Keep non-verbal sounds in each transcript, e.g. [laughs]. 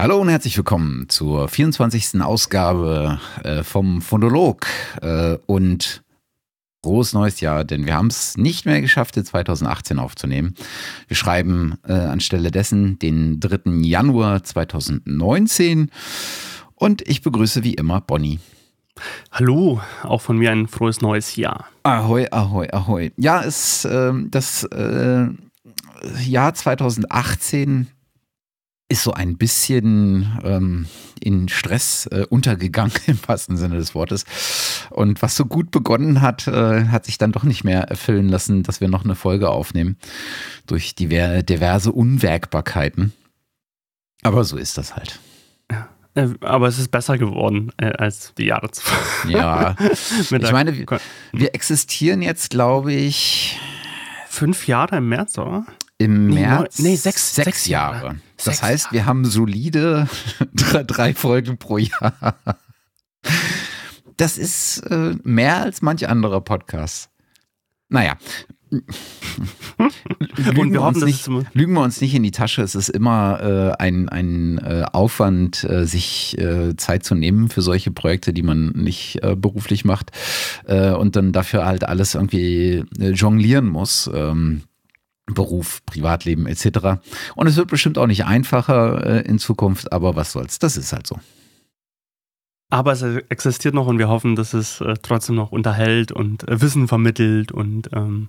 Hallo und herzlich willkommen zur 24. Ausgabe äh, vom Phonolog äh, und frohes neues Jahr, denn wir haben es nicht mehr geschafft, in 2018 aufzunehmen. Wir schreiben äh, anstelle dessen den 3. Januar 2019 und ich begrüße wie immer Bonnie. Hallo, auch von mir ein frohes neues Jahr. Ahoi, ahoi, ahoi. Ja, es, ähm, das äh, Jahr 2018 ist so ein bisschen ähm, in Stress äh, untergegangen [laughs] im wahrsten Sinne des Wortes. Und was so gut begonnen hat, äh, hat sich dann doch nicht mehr erfüllen lassen, dass wir noch eine Folge aufnehmen durch diver diverse Unwägbarkeiten. Aber so ist das halt. Ja, äh, aber es ist besser geworden äh, als die Jahre zuvor. Ja, [laughs] ich meine, wir, wir existieren jetzt, glaube ich, fünf Jahre im März, oder? Im Nee, März nee, sechs- sechs sechs Jahre. Jahre. Das Sechs heißt, wir haben solide [laughs] drei, Folgen pro Jahr. Das ist äh, mehr als manch anderer Podcast. Naja. Lügen, wir hoffen, uns dass nicht, lügen wir uns nicht in die Tasche. Es ist immer äh, ein, ein äh, Aufwand, äh, sich äh, Zeit zu nehmen für solche Projekte, die man nicht äh, beruflich macht und dann dafür halt alles irgendwie jonglieren muss. Ähm, Beruf, Privatleben etc. Und es wird bestimmt auch nicht einfacher äh, in Zukunft, aber was soll's, das ist halt so. Aber es existiert noch und wir hoffen, dass es äh, trotzdem noch unterhält und äh, Wissen vermittelt und ähm,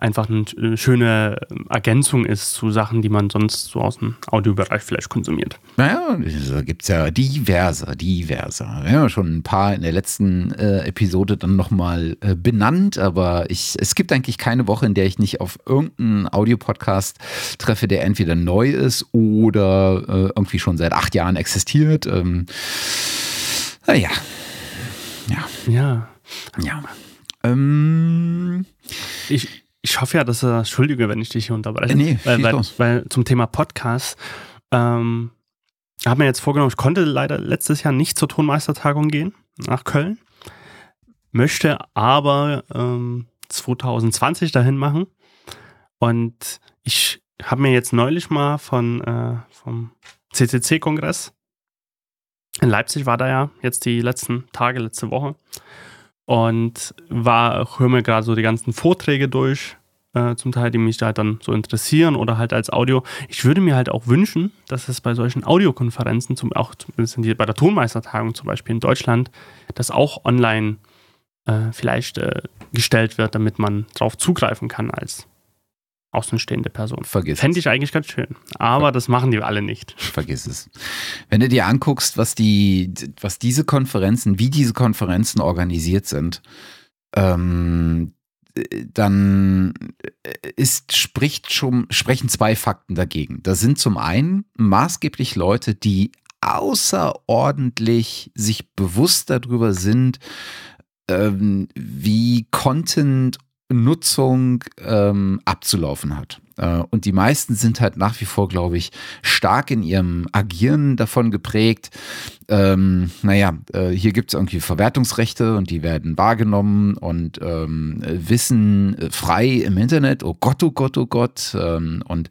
einfach eine schöne Ergänzung ist zu Sachen, die man sonst so aus dem Audiobereich vielleicht konsumiert. Naja, da gibt's ja diverse, diverse. Wir haben ja schon ein paar in der letzten äh, Episode dann nochmal äh, benannt, aber ich, es gibt eigentlich keine Woche, in der ich nicht auf irgendeinen Audiopodcast treffe, der entweder neu ist oder äh, irgendwie schon seit acht Jahren existiert. Ähm, naja, ja, Ja. ja. Ähm, Ich, ich hoffe ja, dass er, Entschuldige, wenn ich dich hier unterbreche. Nee, weil, weil, weil zum Thema Podcast, ähm, habe mir jetzt vorgenommen, ich konnte leider letztes Jahr nicht zur Tonmeistertagung gehen, nach Köln. Möchte aber ähm, 2020 dahin machen. Und ich habe mir jetzt neulich mal von, äh, vom CCC-Kongress in Leipzig war da ja jetzt die letzten Tage, letzte Woche und war, höre mir gerade so die ganzen Vorträge durch, äh, zum Teil, die mich da halt dann so interessieren oder halt als Audio. Ich würde mir halt auch wünschen, dass es bei solchen Audiokonferenzen, zum, auch zumindest bei der Tonmeistertagung zum Beispiel in Deutschland, das auch online äh, vielleicht äh, gestellt wird, damit man drauf zugreifen kann als außenstehende Person. vergiss es. Fände ich eigentlich ganz schön. Aber das machen die alle nicht. Vergiss es. Wenn du dir anguckst, was die, was diese Konferenzen, wie diese Konferenzen organisiert sind, ähm, dann ist, spricht schon, sprechen zwei Fakten dagegen. Da sind zum einen maßgeblich Leute, die außerordentlich sich bewusst darüber sind, ähm, wie Content Nutzung ähm, abzulaufen hat. Äh, und die meisten sind halt nach wie vor, glaube ich, stark in ihrem Agieren davon geprägt. Ähm, naja, äh, hier gibt es irgendwie Verwertungsrechte und die werden wahrgenommen und ähm, Wissen äh, frei im Internet. Oh Gott, oh Gott, oh Gott. Ähm, und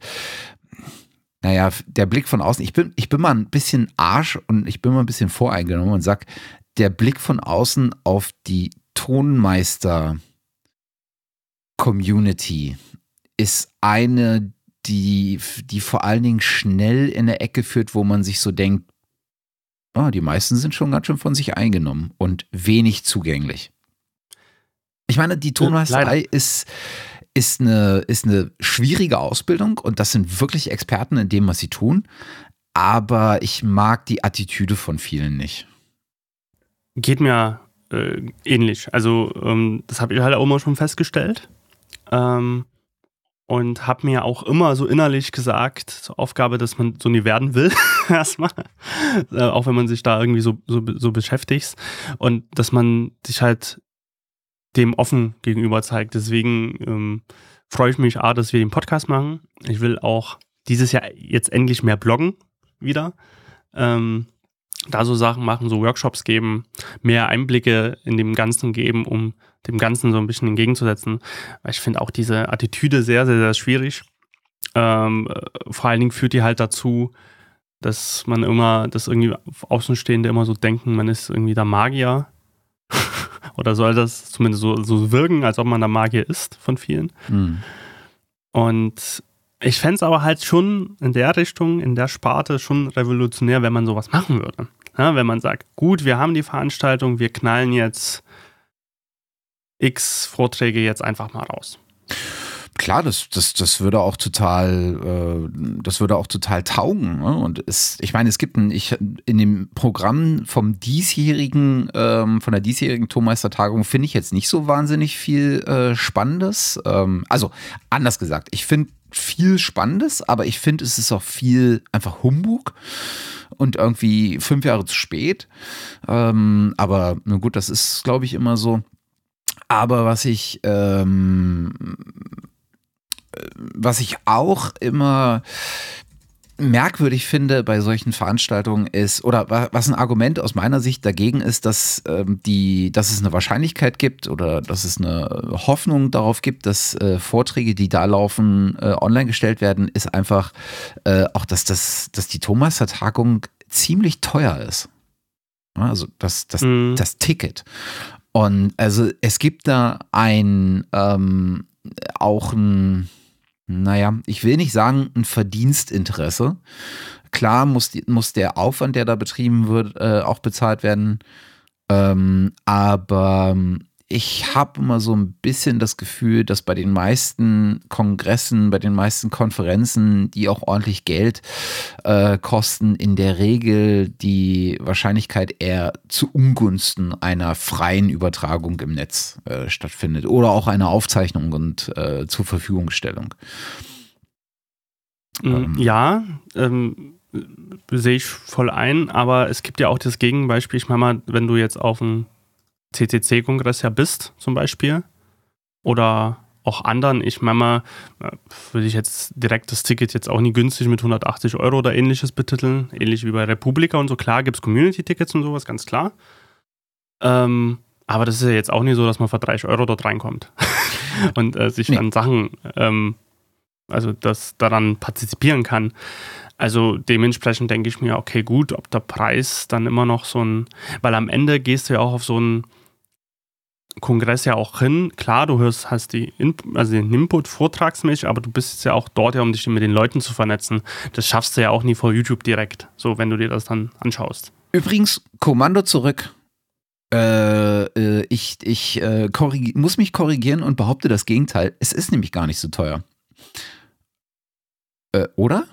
naja, der Blick von außen, ich bin, ich bin mal ein bisschen Arsch und ich bin mal ein bisschen voreingenommen und sag, der Blick von außen auf die Tonmeister Community ist eine, die, die vor allen Dingen schnell in eine Ecke führt, wo man sich so denkt, ah, die meisten sind schon ganz schön von sich eingenommen und wenig zugänglich. Ich meine, die Tonmeisterei ist, ist, eine, ist eine schwierige Ausbildung und das sind wirklich Experten in dem, was sie tun. Aber ich mag die Attitüde von vielen nicht. Geht mir äh, ähnlich. Also, ähm, das habe ich halt auch immer schon festgestellt. Ähm, und habe mir auch immer so innerlich gesagt, zur Aufgabe, dass man so nie werden will, [laughs] erstmal. Äh, auch wenn man sich da irgendwie so, so, so beschäftigt. Und dass man sich halt dem offen gegenüber zeigt. Deswegen ähm, freue ich mich, A, dass wir den Podcast machen. Ich will auch dieses Jahr jetzt endlich mehr bloggen wieder. Ähm, da so Sachen machen, so Workshops geben, mehr Einblicke in dem Ganzen geben, um dem Ganzen so ein bisschen entgegenzusetzen. Weil ich finde auch diese Attitüde sehr, sehr, sehr schwierig. Ähm, äh, vor allen Dingen führt die halt dazu, dass man immer, dass irgendwie Außenstehende immer so denken, man ist irgendwie der Magier. [laughs] Oder soll das zumindest so, so wirken, als ob man der Magier ist von vielen. Mhm. Und ich fände es aber halt schon in der Richtung, in der Sparte schon revolutionär, wenn man sowas machen würde. Ja, wenn man sagt, gut, wir haben die Veranstaltung, wir knallen jetzt x Vorträge jetzt einfach mal raus. Klar, das, das, das würde auch total, äh, das würde auch total taugen. Ne? Und es, ich meine, es gibt ein, ich, in dem Programm vom diesjährigen, ähm, von der diesjährigen Tourmeistertagung finde ich jetzt nicht so wahnsinnig viel äh, Spannendes. Ähm, also anders gesagt, ich finde viel Spannendes, aber ich finde, es ist auch viel einfach Humbug und irgendwie fünf Jahre zu spät. Ähm, aber gut, das ist, glaube ich, immer so. Aber was ich, ähm, was ich auch immer merkwürdig finde bei solchen Veranstaltungen ist, oder was ein Argument aus meiner Sicht dagegen ist, dass, ähm, die, dass es eine Wahrscheinlichkeit gibt oder dass es eine Hoffnung darauf gibt, dass äh, Vorträge, die da laufen, äh, online gestellt werden, ist einfach äh, auch, dass, das, dass die Thomas-Tagung ziemlich teuer ist. Also das, das, mhm. das Ticket. Und also es gibt da ein ähm, auch ein naja, ich will nicht sagen ein Verdienstinteresse. Klar muss, muss der Aufwand, der da betrieben wird, äh, auch bezahlt werden. Ähm, aber ich habe immer so ein bisschen das Gefühl, dass bei den meisten Kongressen, bei den meisten Konferenzen, die auch ordentlich Geld äh, kosten, in der Regel die Wahrscheinlichkeit eher zu Ungunsten einer freien Übertragung im Netz äh, stattfindet oder auch einer Aufzeichnung und äh, zur Verfügungstellung. Mm, ähm. Ja, ähm, sehe ich voll ein, aber es gibt ja auch das Gegenbeispiel. Ich meine mal, wenn du jetzt auf ein CCC-Kongress ja bist, zum Beispiel. Oder auch anderen. Ich meine mal, äh, würde ich jetzt direkt das Ticket jetzt auch nie günstig mit 180 Euro oder ähnliches betiteln. Ähnlich wie bei Republika und so. Klar gibt es Community-Tickets und sowas, ganz klar. Ähm, aber das ist ja jetzt auch nicht so, dass man für 30 Euro dort reinkommt [laughs] und äh, sich nee. an Sachen, ähm, also das daran partizipieren kann. Also dementsprechend denke ich mir, okay, gut, ob der Preis dann immer noch so ein, weil am Ende gehst du ja auch auf so ein Kongress ja auch hin. Klar, du hörst, hast die In also den Input vortragsmäßig, aber du bist ja auch dort, ja, um dich mit den Leuten zu vernetzen. Das schaffst du ja auch nie vor YouTube direkt, so wenn du dir das dann anschaust. Übrigens, Kommando zurück. Äh, äh ich ich äh, muss mich korrigieren und behaupte das Gegenteil. Es ist nämlich gar nicht so teuer. Äh, oder?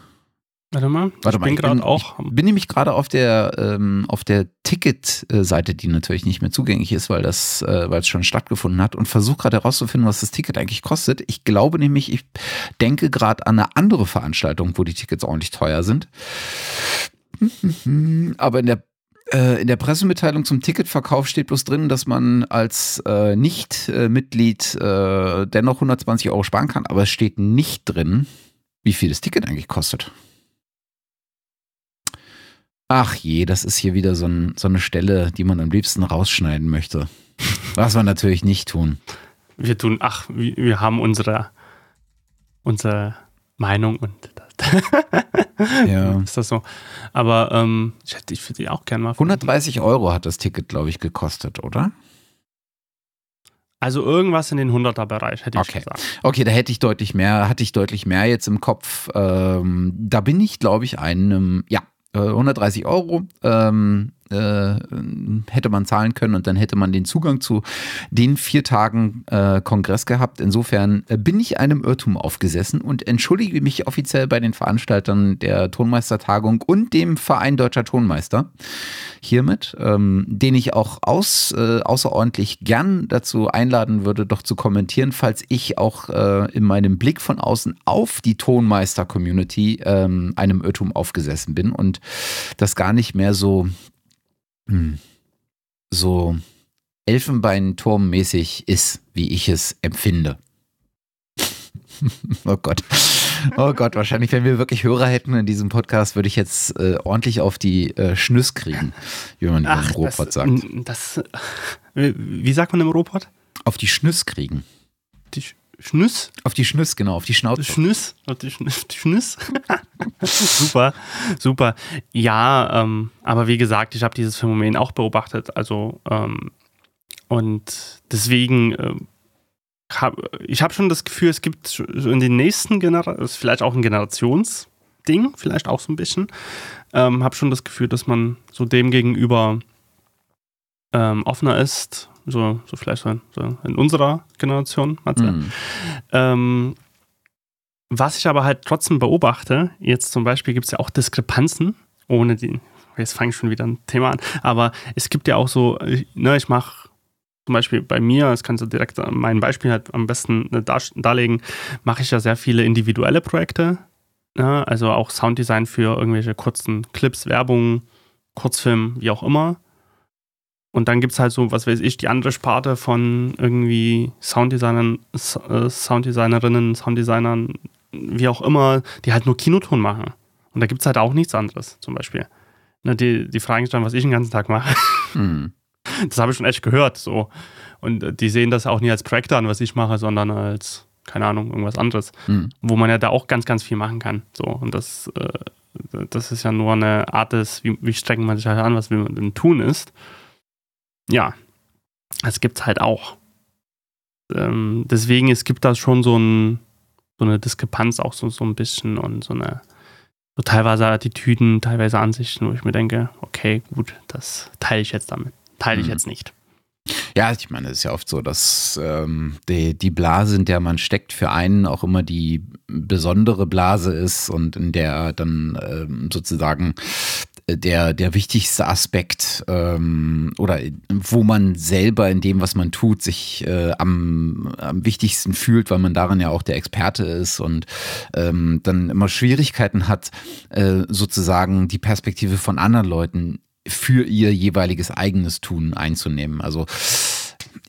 Warte mal, Warte ich mal, bin gerade auch. Ich bin nämlich gerade auf der ähm, auf der Ticket-Seite, die natürlich nicht mehr zugänglich ist, weil das, äh, weil es schon stattgefunden hat und versuche gerade herauszufinden, was das Ticket eigentlich kostet. Ich glaube nämlich, ich denke gerade an eine andere Veranstaltung, wo die Tickets ordentlich teuer sind. [laughs] Aber in der äh, in der Pressemitteilung zum Ticketverkauf steht bloß drin, dass man als äh, Nicht-Mitglied äh, dennoch 120 Euro sparen kann, aber es steht nicht drin, wie viel das Ticket eigentlich kostet. Ach je, das ist hier wieder so, ein, so eine Stelle, die man am liebsten rausschneiden möchte. Was wir natürlich nicht tun. Wir tun, ach, wir haben unsere, unsere Meinung und das. [laughs] ja. ist das so. Aber ähm, ich hätte ich würde die auch gerne mal. 130 Euro hat das Ticket, glaube ich, gekostet, oder? Also irgendwas in den 100er-Bereich, hätte ich okay. gesagt. Okay, da hätte ich deutlich mehr, hatte ich deutlich mehr jetzt im Kopf. Ähm, da bin ich, glaube ich, einem, ja, 130 äh, Euro. Ähm, äh, hätte man zahlen können und dann hätte man den Zugang zu den vier Tagen äh, Kongress gehabt. Insofern äh, bin ich einem Irrtum aufgesessen und entschuldige mich offiziell bei den Veranstaltern der Tonmeistertagung und dem Verein Deutscher Tonmeister hiermit, ähm, den ich auch aus, äh, außerordentlich gern dazu einladen würde, doch zu kommentieren, falls ich auch äh, in meinem Blick von außen auf die Tonmeister-Community ähm, einem Irrtum aufgesessen bin und das gar nicht mehr so hm, so Elfenbeinturmmäßig ist, wie ich es empfinde. [laughs] oh Gott. Oh Gott, wahrscheinlich, wenn wir wirklich Hörer hätten in diesem Podcast, würde ich jetzt äh, ordentlich auf die äh, Schnüss kriegen, wie man Ach, im Robot sagt. Das, wie sagt man im Robot? Auf die Schnüss kriegen. Die Schnüss. Auf die Schnüss, genau, auf die Schnauze. Schnüss, auf die Schnüss. Die Schnüss. [laughs] super, super. Ja, ähm, aber wie gesagt, ich habe dieses Phänomen auch beobachtet. Also, ähm, und deswegen, äh, hab, ich habe schon das Gefühl, es gibt in den nächsten Generationen, vielleicht auch ein Generationsding, vielleicht auch so ein bisschen, ähm, habe schon das Gefühl, dass man so dem gegenüber ähm, offener ist so, so vielleicht so, so in unserer Generation, Matze. Mhm. Ähm, was ich aber halt trotzdem beobachte, jetzt zum Beispiel gibt es ja auch Diskrepanzen, ohne die, jetzt fange ich schon wieder ein Thema an, aber es gibt ja auch so, ne, ich mache zum Beispiel bei mir, das kannst du direkt mein Beispiel halt am besten äh, darlegen, mache ich ja sehr viele individuelle Projekte, ne, also auch Sounddesign für irgendwelche kurzen Clips, Werbung, Kurzfilm, wie auch immer. Und dann gibt es halt so, was weiß ich, die andere Sparte von irgendwie Sounddesignern, äh, Sounddesignerinnen, Sounddesignern, wie auch immer, die halt nur Kinoton machen. Und da gibt es halt auch nichts anderes, zum Beispiel. Ne, die, die fragen sich dann, was ich den ganzen Tag mache. Mhm. [laughs] Das habe ich schon echt gehört. So. Und äh, die sehen das auch nie als Projekt an, was ich mache, sondern als, keine Ahnung, irgendwas anderes. Mhm. Wo man ja da auch ganz, ganz viel machen kann. So. Und das, äh, das ist ja nur eine Art des, wie, wie strengt man sich halt an, was will man denn tun ist ja, es gibt es halt auch. Ähm, deswegen, es gibt da schon so, ein, so eine Diskrepanz auch so, so ein bisschen und so eine so teilweise Attitüden, teilweise Ansichten, wo ich mir denke, okay, gut, das teile ich jetzt damit. Teile ich mhm. jetzt nicht. Ja, ich meine, es ist ja oft so, dass ähm, die, die Blase, in der man steckt, für einen auch immer die besondere Blase ist und in der dann ähm, sozusagen der, der wichtigste Aspekt ähm, oder wo man selber in dem, was man tut, sich äh, am, am wichtigsten fühlt, weil man darin ja auch der Experte ist und ähm, dann immer Schwierigkeiten hat, äh, sozusagen die Perspektive von anderen Leuten für ihr jeweiliges eigenes Tun einzunehmen. Also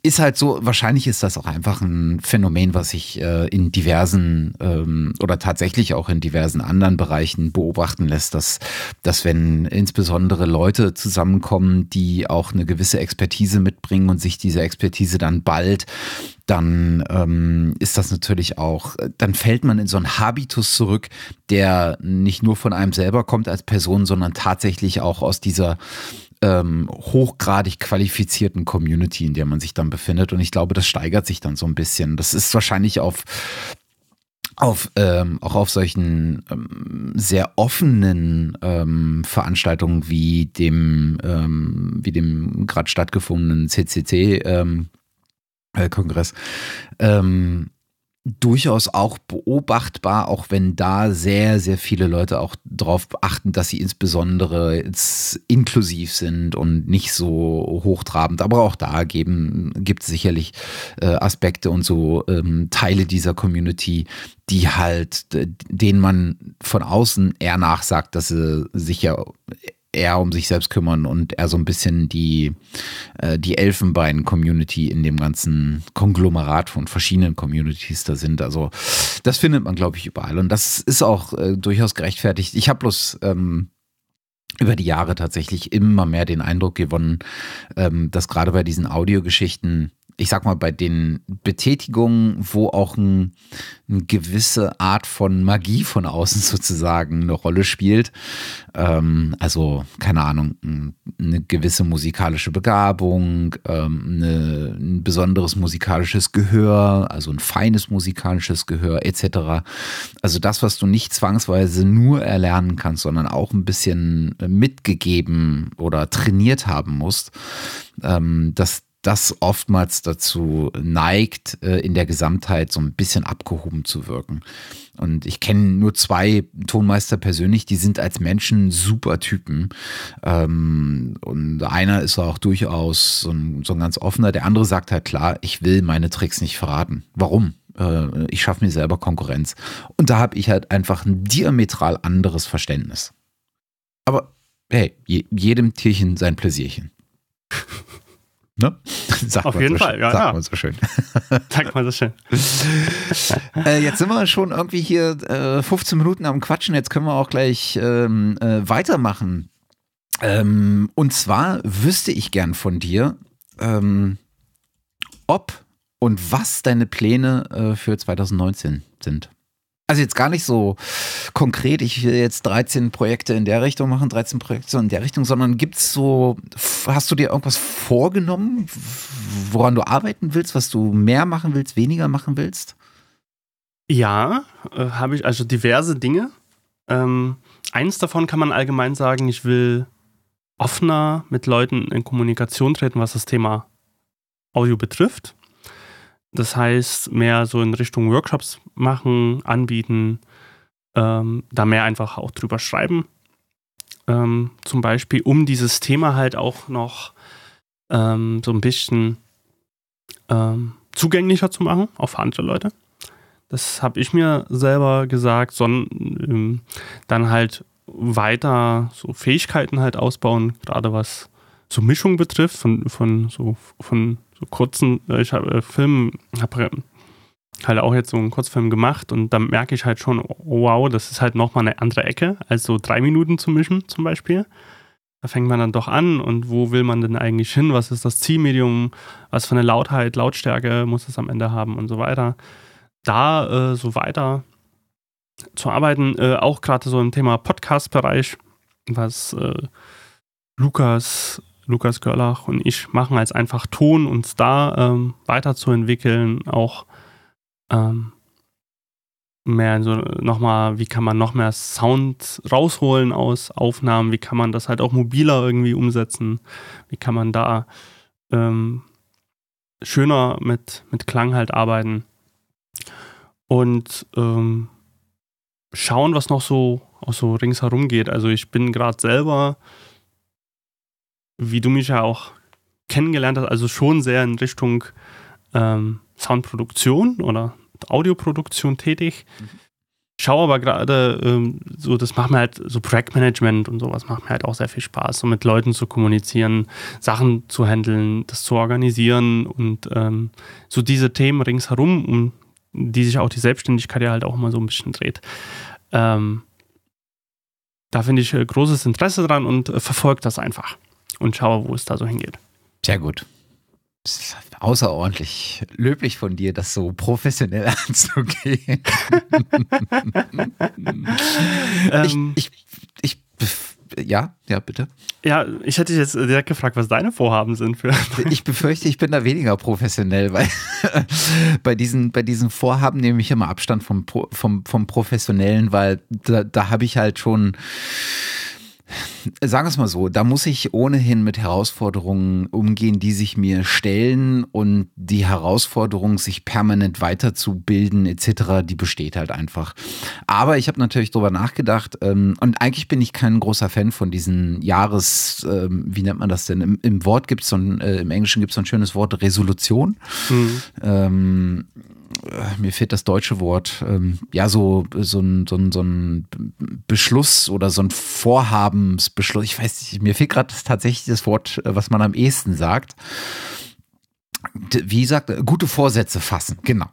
ist halt so, wahrscheinlich ist das auch einfach ein Phänomen, was sich äh, in diversen ähm, oder tatsächlich auch in diversen anderen Bereichen beobachten lässt, dass, dass wenn insbesondere Leute zusammenkommen, die auch eine gewisse Expertise mitbringen und sich diese Expertise dann bald dann ähm, ist das natürlich auch, dann fällt man in so einen Habitus zurück, der nicht nur von einem selber kommt als Person, sondern tatsächlich auch aus dieser ähm, hochgradig qualifizierten Community, in der man sich dann befindet. Und ich glaube, das steigert sich dann so ein bisschen. Das ist wahrscheinlich auf auf ähm, auch auf solchen ähm, sehr offenen ähm, Veranstaltungen wie dem ähm, wie dem gerade stattgefundenen CCC ähm, äh, ähm, durchaus auch beobachtbar, auch wenn da sehr, sehr viele Leute auch darauf achten, dass sie insbesondere inklusiv sind und nicht so hochtrabend. Aber auch da gibt es sicherlich äh, Aspekte und so ähm, Teile dieser Community, die halt, denen man von außen eher nachsagt, dass sie sich ja eher um sich selbst kümmern und eher so ein bisschen die, äh, die Elfenbein-Community in dem ganzen Konglomerat von verschiedenen Communities da sind. Also das findet man, glaube ich, überall. Und das ist auch äh, durchaus gerechtfertigt. Ich habe bloß ähm, über die Jahre tatsächlich immer mehr den Eindruck gewonnen, ähm, dass gerade bei diesen Audiogeschichten ich sag mal, bei den Betätigungen, wo auch ein, eine gewisse Art von Magie von außen [laughs] sozusagen eine Rolle spielt, ähm, also keine Ahnung, eine gewisse musikalische Begabung, ähm, eine, ein besonderes musikalisches Gehör, also ein feines musikalisches Gehör etc. Also das, was du nicht zwangsweise nur erlernen kannst, sondern auch ein bisschen mitgegeben oder trainiert haben musst, ähm, das das oftmals dazu neigt, äh, in der Gesamtheit so ein bisschen abgehoben zu wirken. Und ich kenne nur zwei Tonmeister persönlich, die sind als Menschen super Typen. Ähm, und einer ist auch durchaus so ein, so ein ganz offener. Der andere sagt halt klar, ich will meine Tricks nicht verraten. Warum? Äh, ich schaffe mir selber Konkurrenz. Und da habe ich halt einfach ein diametral anderes Verständnis. Aber hey, jedem Tierchen sein Pläsierchen. Ne? [laughs] Sagt Auf jeden so Fall, ja. Sagt ja. man so schön. [laughs] Sagt man so schön. [laughs] äh, jetzt sind wir schon irgendwie hier äh, 15 Minuten am Quatschen. Jetzt können wir auch gleich ähm, äh, weitermachen. Ähm, und zwar wüsste ich gern von dir, ähm, ob und was deine Pläne äh, für 2019 sind. Also jetzt gar nicht so konkret, ich will jetzt 13 Projekte in der Richtung machen, 13 Projekte in der Richtung, sondern gibt's so, hast du dir irgendwas vorgenommen, woran du arbeiten willst, was du mehr machen willst, weniger machen willst? Ja, äh, habe ich also diverse Dinge. Ähm, eins davon kann man allgemein sagen, ich will offener mit Leuten in Kommunikation treten, was das Thema Audio betrifft. Das heißt, mehr so in Richtung Workshops machen, anbieten, ähm, da mehr einfach auch drüber schreiben. Ähm, zum Beispiel, um dieses Thema halt auch noch ähm, so ein bisschen ähm, zugänglicher zu machen, auch für andere Leute. Das habe ich mir selber gesagt, sondern ähm, dann halt weiter so Fähigkeiten halt ausbauen, gerade was so Mischung betrifft, von, von so von so kurzen, äh, ich habe äh, Filmen, habe halt auch jetzt so einen Kurzfilm gemacht und dann merke ich halt schon, oh, wow, das ist halt nochmal eine andere Ecke, als so drei Minuten zu mischen zum Beispiel. Da fängt man dann doch an und wo will man denn eigentlich hin? Was ist das Zielmedium? Was für eine Lautheit, Lautstärke muss es am Ende haben und so weiter. Da äh, so weiter zu arbeiten, äh, auch gerade so im Thema Podcast-Bereich, was äh, Lukas Lukas Görlach und ich machen, als einfach Ton, uns da ähm, weiterzuentwickeln, auch ähm, mehr so nochmal, wie kann man noch mehr Sound rausholen aus Aufnahmen, wie kann man das halt auch mobiler irgendwie umsetzen, wie kann man da ähm, schöner mit, mit Klang halt arbeiten? Und ähm, schauen, was noch so auch so ringsherum geht. Also ich bin gerade selber wie du mich ja auch kennengelernt hast, also schon sehr in Richtung ähm, Soundproduktion oder Audioproduktion tätig. Mhm. Schaue aber gerade ähm, so, das macht mir halt so Projektmanagement und sowas macht mir halt auch sehr viel Spaß, so mit Leuten zu kommunizieren, Sachen zu handeln, das zu organisieren und ähm, so diese Themen ringsherum, um die sich auch die Selbstständigkeit ja halt auch immer so ein bisschen dreht. Ähm, da finde ich äh, großes Interesse dran und äh, verfolge das einfach und schaue, wo es da so hingeht. Sehr gut. Außerordentlich löblich von dir, das so professionell [laughs] anzugehen. [laughs] ähm, ich, ich, ich, ja, ja, bitte. Ja, ich hätte dich jetzt direkt gefragt, was deine Vorhaben sind. Für [laughs] ich befürchte, ich bin da weniger professionell, weil bei diesen, bei diesen Vorhaben nehme ich immer Abstand vom, vom, vom Professionellen, weil da, da habe ich halt schon sagen wir es mal so, da muss ich ohnehin mit Herausforderungen umgehen, die sich mir stellen und die Herausforderung, sich permanent weiterzubilden etc., die besteht halt einfach. Aber ich habe natürlich darüber nachgedacht ähm, und eigentlich bin ich kein großer Fan von diesen Jahres, ähm, wie nennt man das denn? Im, im Wort gibt es so ein, äh, im Englischen gibt es so ein schönes Wort, Resolution. Mhm. Ähm, äh, mir fehlt das deutsche Wort, ähm, ja, so, so, ein, so, ein, so ein Beschluss oder so ein Vorhabensbeschluss. Ich weiß nicht, mir fehlt gerade tatsächlich das Wort, äh, was man am ehesten sagt. Wie sagt, gute Vorsätze fassen, genau.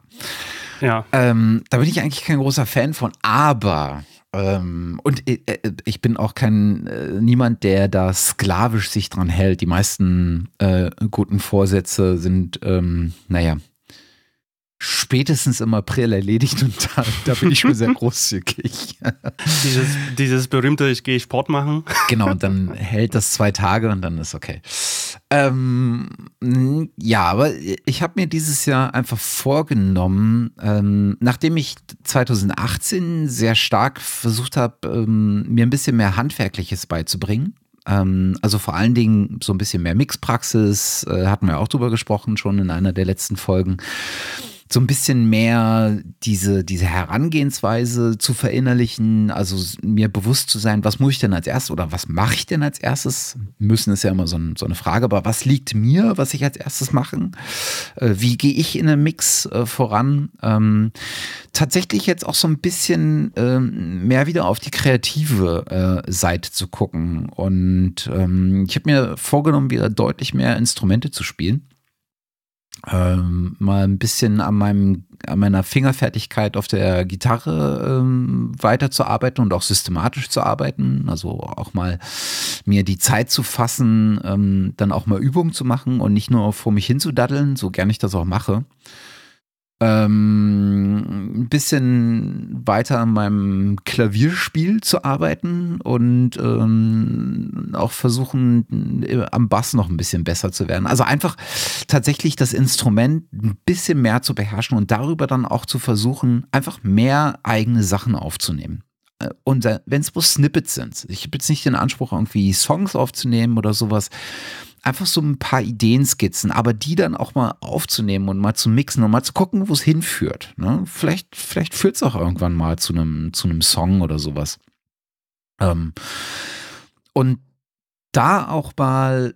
Ja. Ähm, da bin ich eigentlich kein großer Fan von, aber ähm, und äh, ich bin auch kein äh, niemand, der da sklavisch sich dran hält. Die meisten äh, guten Vorsätze sind, ähm, naja, spätestens im April erledigt und da, da bin ich schon sehr [laughs] großzügig. dieses, dieses berühmte, ich gehe Sport machen. Genau, und dann hält das zwei Tage und dann ist okay. Ähm, ja, aber ich habe mir dieses Jahr einfach vorgenommen, ähm, nachdem ich 2018 sehr stark versucht habe, ähm, mir ein bisschen mehr Handwerkliches beizubringen, ähm, also vor allen Dingen so ein bisschen mehr Mixpraxis, äh, hatten wir auch drüber gesprochen, schon in einer der letzten Folgen so ein bisschen mehr diese, diese Herangehensweise zu verinnerlichen, also mir bewusst zu sein, was muss ich denn als erstes oder was mache ich denn als erstes? Müssen ist ja immer so, ein, so, eine Frage, aber was liegt mir, was ich als erstes machen? Äh, wie gehe ich in einem Mix äh, voran? Ähm, tatsächlich jetzt auch so ein bisschen ähm, mehr wieder auf die kreative äh, Seite zu gucken. Und ähm, ich habe mir vorgenommen, wieder deutlich mehr Instrumente zu spielen. Ähm, mal ein bisschen an meinem an meiner Fingerfertigkeit auf der Gitarre ähm, weiterzuarbeiten und auch systematisch zu arbeiten. Also auch mal mir die Zeit zu fassen, ähm, dann auch mal Übungen zu machen und nicht nur vor mich hinzudaddeln, so gern ich das auch mache ähm, ein bisschen weiter an meinem Klavierspiel zu arbeiten und ähm, auch versuchen, äh, am Bass noch ein bisschen besser zu werden. Also einfach tatsächlich das Instrument ein bisschen mehr zu beherrschen und darüber dann auch zu versuchen, einfach mehr eigene Sachen aufzunehmen. Äh, und wenn es bloß Snippets sind, ich habe jetzt nicht den Anspruch, irgendwie Songs aufzunehmen oder sowas, einfach so ein paar Ideenskizzen, aber die dann auch mal aufzunehmen und mal zu mixen und mal zu gucken, wo es hinführt. Ne? Vielleicht, vielleicht führt es auch irgendwann mal zu einem, zu einem Song oder sowas. Ähm, und da auch mal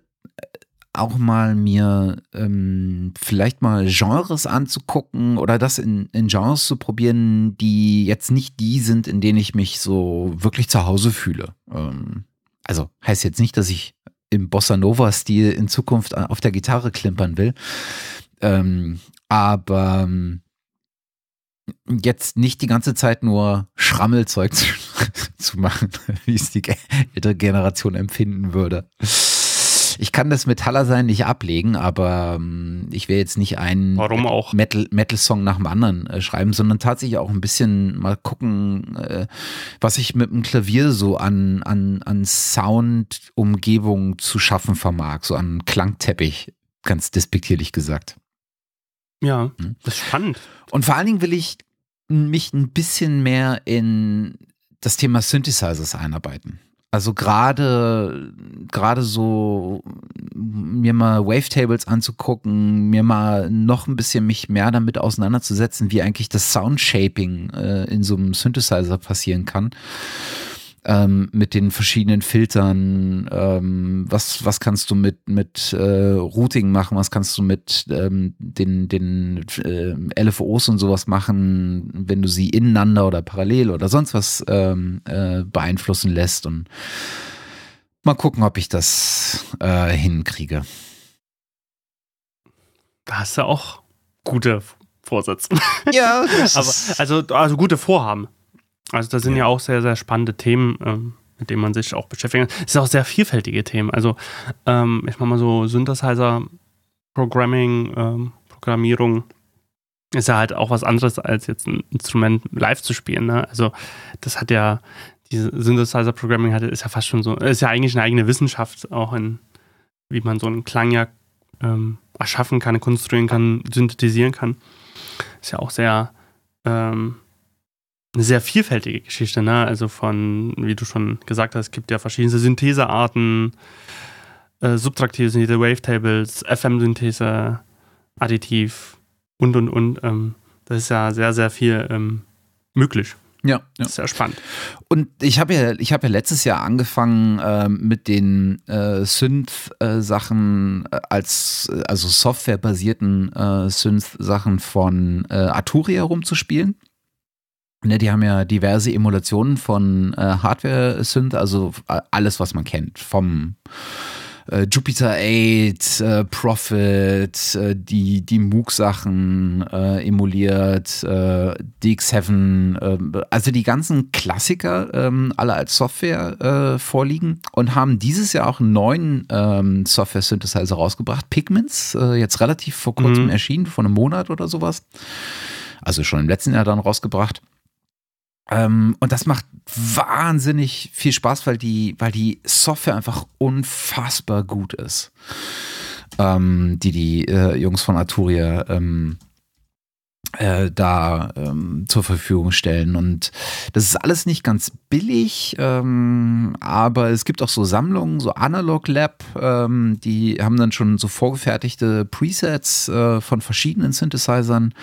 auch mal mir ähm, vielleicht mal Genres anzugucken oder das in, in Genres zu probieren, die jetzt nicht die sind, in denen ich mich so wirklich zu Hause fühle. Ähm, also heißt jetzt nicht, dass ich im Bossa Nova-Stil in Zukunft auf der Gitarre klimpern will. Ähm, aber ähm, jetzt nicht die ganze Zeit nur Schrammelzeug [laughs] zu, zu machen, [laughs] wie es die ältere Generation empfinden würde ich kann das Metaller sein nicht ablegen, aber ähm, ich will jetzt nicht einen auch? Metal, Metal-Song nach dem anderen äh, schreiben, sondern tatsächlich auch ein bisschen mal gucken, äh, was ich mit dem Klavier so an, an, an Sound-Umgebung zu schaffen vermag, so an Klangteppich, ganz despektierlich gesagt. Ja, hm? das ist spannend. Und vor allen Dingen will ich mich ein bisschen mehr in das Thema Synthesizers einarbeiten. Also gerade gerade so mir mal Wavetables anzugucken, mir mal noch ein bisschen mich mehr damit auseinanderzusetzen, wie eigentlich das Soundshaping äh, in so einem Synthesizer passieren kann ähm, mit den verschiedenen Filtern, ähm, was, was kannst du mit, mit äh, Routing machen, was kannst du mit ähm, den, den äh, LFOs und sowas machen, wenn du sie ineinander oder parallel oder sonst was ähm, äh, beeinflussen lässt und mal gucken, ob ich das äh, hinkriege. Da hast du auch gute Vorsätze. Ja, [laughs] aber also, also gute Vorhaben. Also da sind ja, ja auch sehr, sehr spannende Themen, ähm, mit denen man sich auch beschäftigen kann. Es sind auch sehr vielfältige Themen. Also ähm, ich mache mal so Synthesizer, Programming, ähm, Programmierung ist ja halt auch was anderes, als jetzt ein Instrument live zu spielen. Ne? Also das hat ja, diese Synthesizer-Programming hat, ist ja fast schon so, ist ja eigentlich eine eigene Wissenschaft, auch in, wie man so einen Klang ja ähm, erschaffen kann, konstruieren kann, synthetisieren kann. Ist ja auch sehr ähm, eine sehr vielfältige Geschichte, ne? Also von, wie du schon gesagt hast, es gibt ja verschiedene Synthesearten, äh, subtraktive Synthese, Wavetables, FM-Synthese, Additiv und und und. Ähm, das ist ja sehr, sehr viel ähm, möglich. Ja, ja. Sehr spannend. Und ich habe ja, ich habe ja letztes Jahr angefangen äh, mit den äh, Synth-Sachen äh, als also softwarebasierten äh, Synth-Sachen von äh, Arturia rumzuspielen. Ne, die haben ja diverse Emulationen von äh, Hardware-Synth, also alles, was man kennt. Vom äh, Jupiter 8, äh, Prophet, äh, die, die Moog-Sachen äh, emuliert, äh, DX7, äh, also die ganzen Klassiker ähm, alle als Software äh, vorliegen und haben dieses Jahr auch einen neuen ähm, Software-Synthesizer rausgebracht, Pigments, äh, jetzt relativ vor kurzem mhm. erschienen, vor einem Monat oder sowas. Also schon im letzten Jahr dann rausgebracht. Ähm, und das macht wahnsinnig viel Spaß, weil die, weil die Software einfach unfassbar gut ist. Ähm, die die äh, Jungs von Arturia ähm, äh, da ähm, zur Verfügung stellen. Und das ist alles nicht ganz billig, ähm, aber es gibt auch so Sammlungen, so Analog Lab, ähm, die haben dann schon so vorgefertigte Presets äh, von verschiedenen Synthesizern.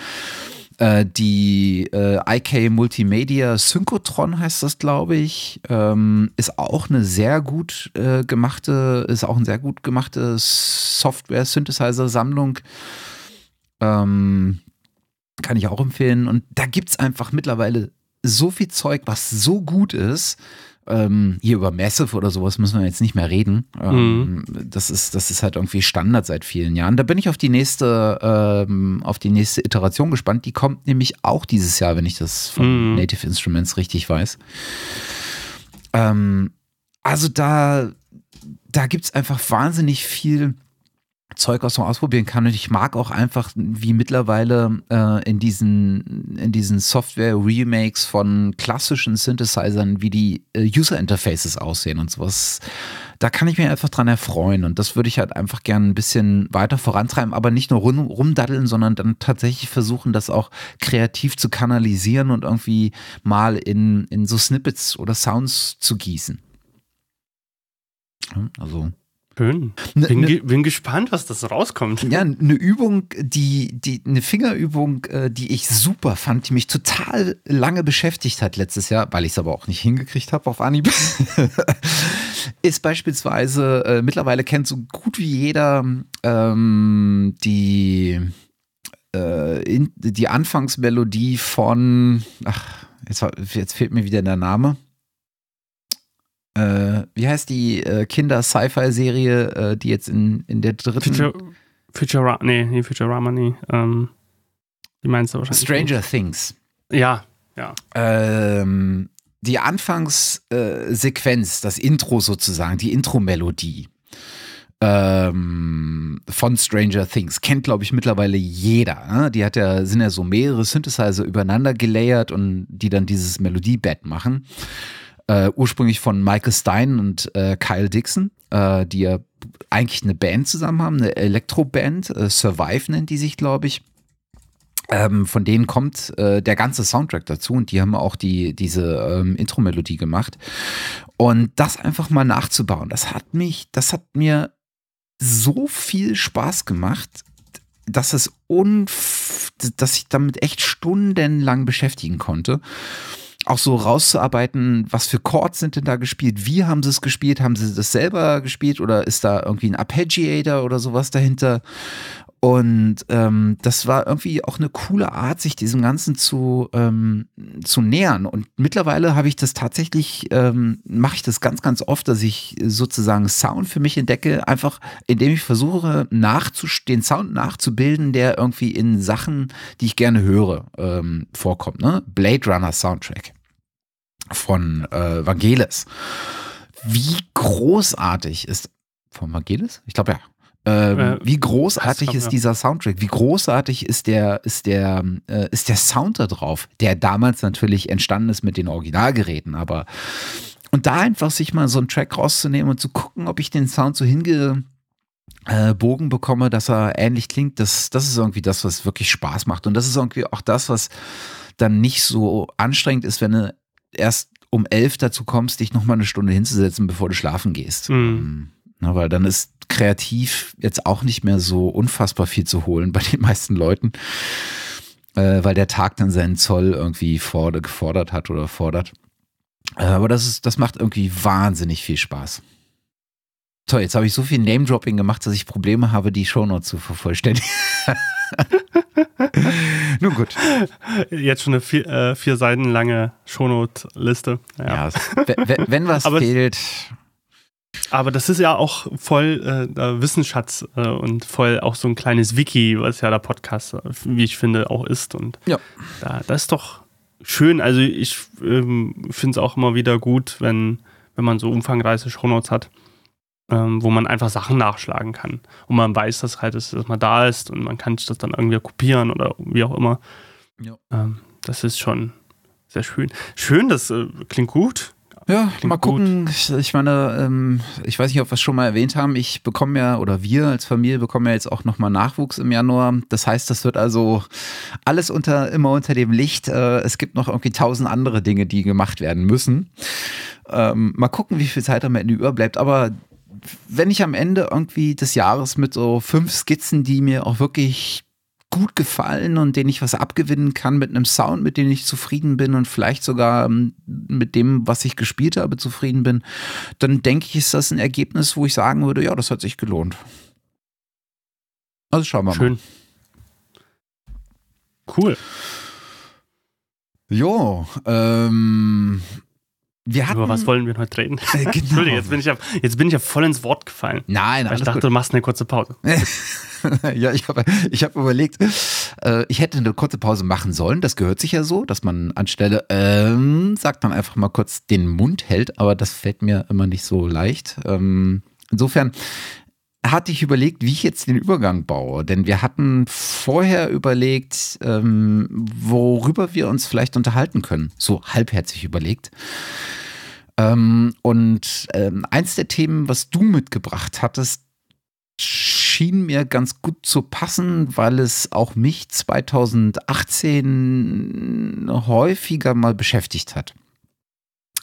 Äh, die äh, IK Multimedia Synchrotron heißt das, glaube ich, ähm, ist auch eine sehr gut äh, gemachte, ist auch eine sehr gut gemachte Software-Synthesizer-Sammlung. Ähm, kann ich auch empfehlen. Und da gibt es einfach mittlerweile so viel Zeug, was so gut ist, ähm, hier über Massive oder sowas müssen wir jetzt nicht mehr reden. Ähm, mhm. das, ist, das ist halt irgendwie Standard seit vielen Jahren. Da bin ich auf die nächste, ähm, auf die nächste Iteration gespannt. Die kommt nämlich auch dieses Jahr, wenn ich das von mhm. Native Instruments richtig weiß. Ähm, also da, da gibt es einfach wahnsinnig viel Zeug, was man ausprobieren kann. Und ich mag auch einfach, wie mittlerweile äh, in diesen, in diesen Software-Remakes von klassischen Synthesizern, wie die äh, User-Interfaces aussehen und sowas. Da kann ich mich einfach dran erfreuen. Und das würde ich halt einfach gerne ein bisschen weiter vorantreiben, aber nicht nur rum, rumdaddeln, sondern dann tatsächlich versuchen, das auch kreativ zu kanalisieren und irgendwie mal in, in so Snippets oder Sounds zu gießen. Also Schön. Ne, bin, ne, bin, gespannt, was das rauskommt. Ja, eine Übung, die, die, eine Fingerübung, äh, die ich super fand, die mich total lange beschäftigt hat letztes Jahr, weil ich es aber auch nicht hingekriegt habe auf Anhieb, [laughs] ist beispielsweise, äh, mittlerweile kennt so gut wie jeder ähm, die, äh, in, die Anfangsmelodie von, ach, jetzt, jetzt fehlt mir wieder der Name äh, wie heißt die äh, Kinder-Sci-Fi-Serie, äh, die jetzt in, in der dritten. Future, Futurama, nee, nee, Futurama, nee. Ähm, wie meinst du wahrscheinlich? Stranger nicht. Things. Ja, ja. Ähm, die Anfangssequenz, das Intro sozusagen, die Intro-Melodie ähm, von Stranger Things kennt, glaube ich, mittlerweile jeder. Ne? Die hat ja, sind ja so mehrere Synthesizer übereinander gelayert und die dann dieses Melodiebett machen äh, ursprünglich von Michael Stein und äh, Kyle Dixon, äh, die ja eigentlich eine Band zusammen haben, eine Elektroband, äh, Survive nennt die sich, glaube ich. Ähm, von denen kommt äh, der ganze Soundtrack dazu und die haben auch die, diese ähm, Intro-Melodie gemacht. Und das einfach mal nachzubauen, das hat mich, das hat mir so viel Spaß gemacht, dass es unf dass ich damit echt stundenlang beschäftigen konnte auch so rauszuarbeiten, was für Chords sind denn da gespielt, wie haben sie es gespielt, haben sie das selber gespielt oder ist da irgendwie ein Arpeggiator oder sowas dahinter? Und ähm, das war irgendwie auch eine coole Art, sich diesem Ganzen zu, ähm, zu nähern. Und mittlerweile habe ich das tatsächlich, ähm, mache ich das ganz, ganz oft, dass ich sozusagen Sound für mich entdecke, einfach indem ich versuche, den Sound nachzubilden, der irgendwie in Sachen, die ich gerne höre, ähm, vorkommt. Ne? Blade Runner Soundtrack von äh, Vangelis. Wie großartig ist von Vangelis? Ich glaube ja. Ähm, äh, wie großartig ist dieser Soundtrack? Wie großartig ist der, ist der, äh, ist der Sound da drauf, der damals natürlich entstanden ist mit den Originalgeräten, aber und da einfach sich mal so einen Track rauszunehmen und zu gucken, ob ich den Sound so hingebogen äh, bekomme, dass er ähnlich klingt, das, das ist irgendwie das, was wirklich Spaß macht. Und das ist irgendwie auch das, was dann nicht so anstrengend ist, wenn du erst um elf dazu kommst, dich nochmal eine Stunde hinzusetzen, bevor du schlafen gehst. Mhm. Na, weil dann ist kreativ jetzt auch nicht mehr so unfassbar viel zu holen bei den meisten Leuten, äh, weil der Tag dann seinen Zoll irgendwie fordert, gefordert hat oder fordert. Äh, aber das, ist, das macht irgendwie wahnsinnig viel Spaß. Toll, jetzt habe ich so viel Name-Dropping gemacht, dass ich Probleme habe, die Shownotes zu vervollständigen. [laughs] Nun gut. Jetzt schon eine vier, äh, vier Seiten lange Shownote-Liste. Ja, ja wenn, wenn was fehlt, aber das ist ja auch voll äh, Wissensschatz äh, und voll auch so ein kleines Wiki, was ja der Podcast, äh, wie ich finde, auch ist. Und ja. da, das ist doch schön. Also ich ähm, finde es auch immer wieder gut, wenn, wenn man so umfangreiche Shownotes hat, ähm, wo man einfach Sachen nachschlagen kann. Und man weiß, dass halt dass, dass man da ist und man kann das dann irgendwie kopieren oder wie auch immer. Ja. Ähm, das ist schon sehr schön. Schön, das äh, klingt gut. Ja, Klingt mal gucken. Ich, ich, meine, ähm, ich weiß nicht, ob wir es schon mal erwähnt haben. Ich bekomme ja, oder wir als Familie bekommen ja jetzt auch nochmal Nachwuchs im Januar. Das heißt, das wird also alles unter, immer unter dem Licht. Äh, es gibt noch irgendwie tausend andere Dinge, die gemacht werden müssen. Ähm, mal gucken, wie viel Zeit am Ende überbleibt. Aber wenn ich am Ende irgendwie des Jahres mit so fünf Skizzen, die mir auch wirklich gut gefallen und den ich was abgewinnen kann mit einem Sound, mit dem ich zufrieden bin und vielleicht sogar ähm, mit dem, was ich gespielt habe, zufrieden bin, dann denke ich, ist das ein Ergebnis, wo ich sagen würde, ja, das hat sich gelohnt. Also schauen wir Schön. mal. Cool. Jo, ähm, hatten, Über was wollen wir heute reden? Äh, genau. Entschuldigung, jetzt bin, ich ja, jetzt bin ich ja voll ins Wort gefallen. Nein, alles ich dachte, gut. du machst eine kurze Pause. [laughs] ja, ich habe ich hab überlegt, äh, ich hätte eine kurze Pause machen sollen. Das gehört sich ja so, dass man anstelle, ähm, sagt man einfach mal kurz den Mund hält, aber das fällt mir immer nicht so leicht. Ähm, insofern hatte ich überlegt, wie ich jetzt den Übergang baue. Denn wir hatten vorher überlegt, ähm, worüber wir uns vielleicht unterhalten können. So halbherzig überlegt. Ähm, und ähm, eins der Themen, was du mitgebracht hattest, schien mir ganz gut zu passen, weil es auch mich 2018 häufiger mal beschäftigt hat.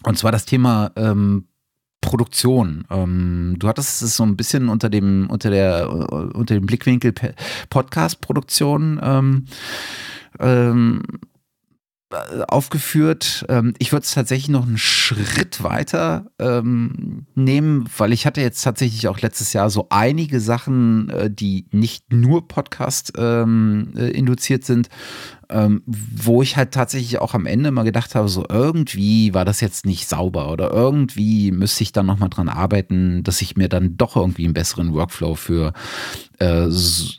Und zwar das Thema ähm, Produktion. Ähm, du hattest es so ein bisschen unter dem, unter der, unter dem Blickwinkel Podcast-Produktion ähm, ähm, äh, aufgeführt. Ähm, ich würde es tatsächlich noch einen Schritt weiter ähm, nehmen, weil ich hatte jetzt tatsächlich auch letztes Jahr so einige Sachen, äh, die nicht nur Podcast ähm, äh, induziert sind, ähm, wo ich halt tatsächlich auch am Ende mal gedacht habe, so irgendwie war das jetzt nicht sauber oder irgendwie müsste ich dann nochmal dran arbeiten, dass ich mir dann doch irgendwie einen besseren Workflow für äh,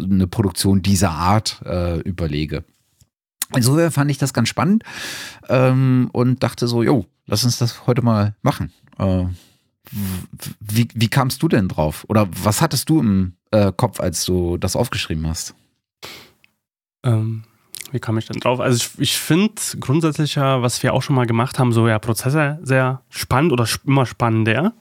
eine Produktion dieser Art äh, überlege. Insofern fand ich das ganz spannend ähm, und dachte so, jo, lass uns das heute mal machen. Äh, wie, wie kamst du denn drauf? Oder was hattest du im äh, Kopf, als du das aufgeschrieben hast? Ähm, wie kam ich denn drauf? Also ich, ich finde grundsätzlich ja, was wir auch schon mal gemacht haben, so ja Prozesse sehr spannend oder immer spannender.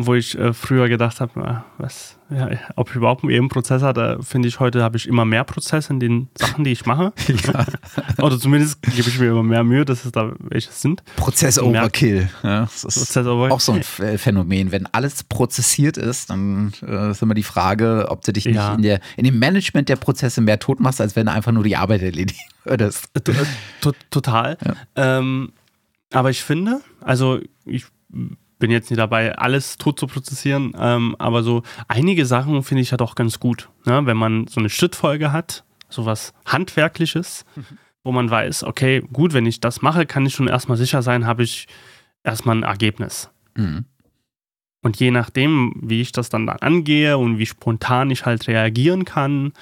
Wo ich äh, früher gedacht habe, äh, was, ja, ob ich überhaupt einen Prozess hatte, finde ich heute habe ich immer mehr Prozesse in den Sachen, die ich mache. [laughs] Ja. [laughs] Oder zumindest gebe ich mir immer mehr Mühe, dass es da welche sind. Prozess-Overkill. Ja, das ist Prozess aber auch so ein Ph- Phänomen. Wenn alles prozessiert ist, dann äh, ist immer die Frage, ob du dich nicht in, der, in dem Management der Prozesse mehr tot machst, als wenn du einfach nur die Arbeit erledigen [laughs] würdest. To- äh, to total. Ja. Ähm, aber ich finde, also ich bin jetzt nicht dabei, alles tot zu prozessieren, ähm, aber so einige Sachen finde ich ja doch ganz gut. Ne? Wenn man so eine Schrittfolge hat, sowas Handwerkliches, wo man weiß, okay, gut, wenn ich das mache, kann ich schon erstmal sicher sein, habe ich erstmal ein Ergebnis. Mhm. Und je nachdem, wie ich das dann, dann angehe und wie spontan ich halt reagieren kann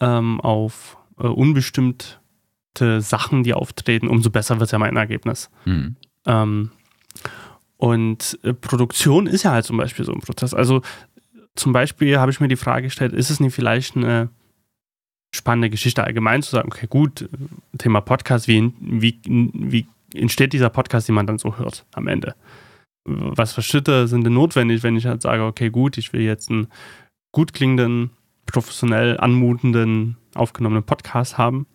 ähm, auf äh, unbestimmte Sachen, die auftreten, umso besser wird ja mein Ergebnis. Mhm. Ähm, und äh, Produktion ist ja halt zum Beispiel so ein Prozess. Also zum Beispiel habe ich mir die Frage gestellt, ist es nicht vielleicht eine spannende Geschichte allgemein zu sagen, okay, gut, äh, Thema Podcast, wie, wie, wie entsteht dieser Podcast, den man dann so hört am Ende? Was für Schritte sind denn notwendig, wenn ich halt sage, okay, gut, ich will jetzt einen gut klingenden, professionell anmutenden, aufgenommenen Podcast haben?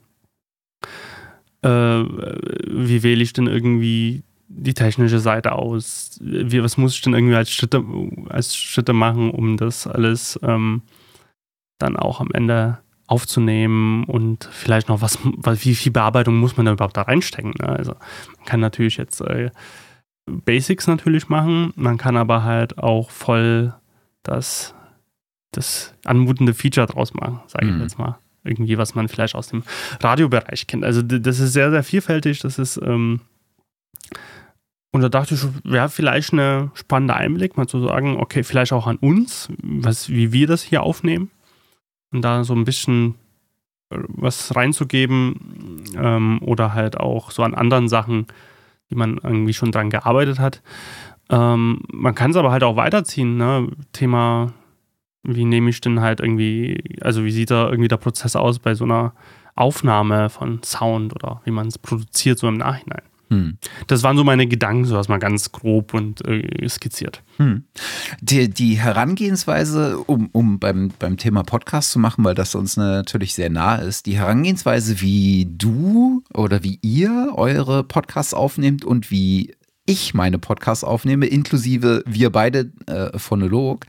Äh, wie wähle ich denn irgendwie die technische Seite aus? Wie, was muss ich denn irgendwie als Schritte, als Schritte machen, um das alles ähm, dann auch am Ende aufzunehmen und vielleicht noch was, was wie viel Bearbeitung muss man da überhaupt da reinstecken? Ne? Also man kann natürlich jetzt äh, Basics natürlich machen, man kann aber halt auch voll das, das anmutende Feature draus machen, sage ich Mhm. jetzt mal. Irgendwie, was man vielleicht aus dem Radiobereich kennt. Also das ist sehr, sehr vielfältig. Das ist, ähm, und da dachte ich, wäre vielleicht eine spannende Einblick, mal zu sagen, okay, vielleicht auch an uns, was, wie wir das hier aufnehmen. Und da so ein bisschen äh, was reinzugeben ähm, oder halt auch so an anderen Sachen, die man irgendwie schon dran gearbeitet hat. Ähm, man kann es aber halt auch weiterziehen, ne? Thema, wie nehme ich denn halt irgendwie, also wie sieht da irgendwie der Prozess aus bei so einer Aufnahme von Sound oder wie man es produziert so im Nachhinein. Hm. Das waren so meine Gedanken, so erstmal ganz grob und äh, skizziert. Hm. Die, die Herangehensweise, um, um beim, beim Thema Podcast zu machen, weil das uns natürlich sehr nahe ist, die Herangehensweise, wie du oder wie ihr eure Podcasts aufnehmt und wie ich meine Podcasts aufnehme, inklusive wir beide äh, Phonolog,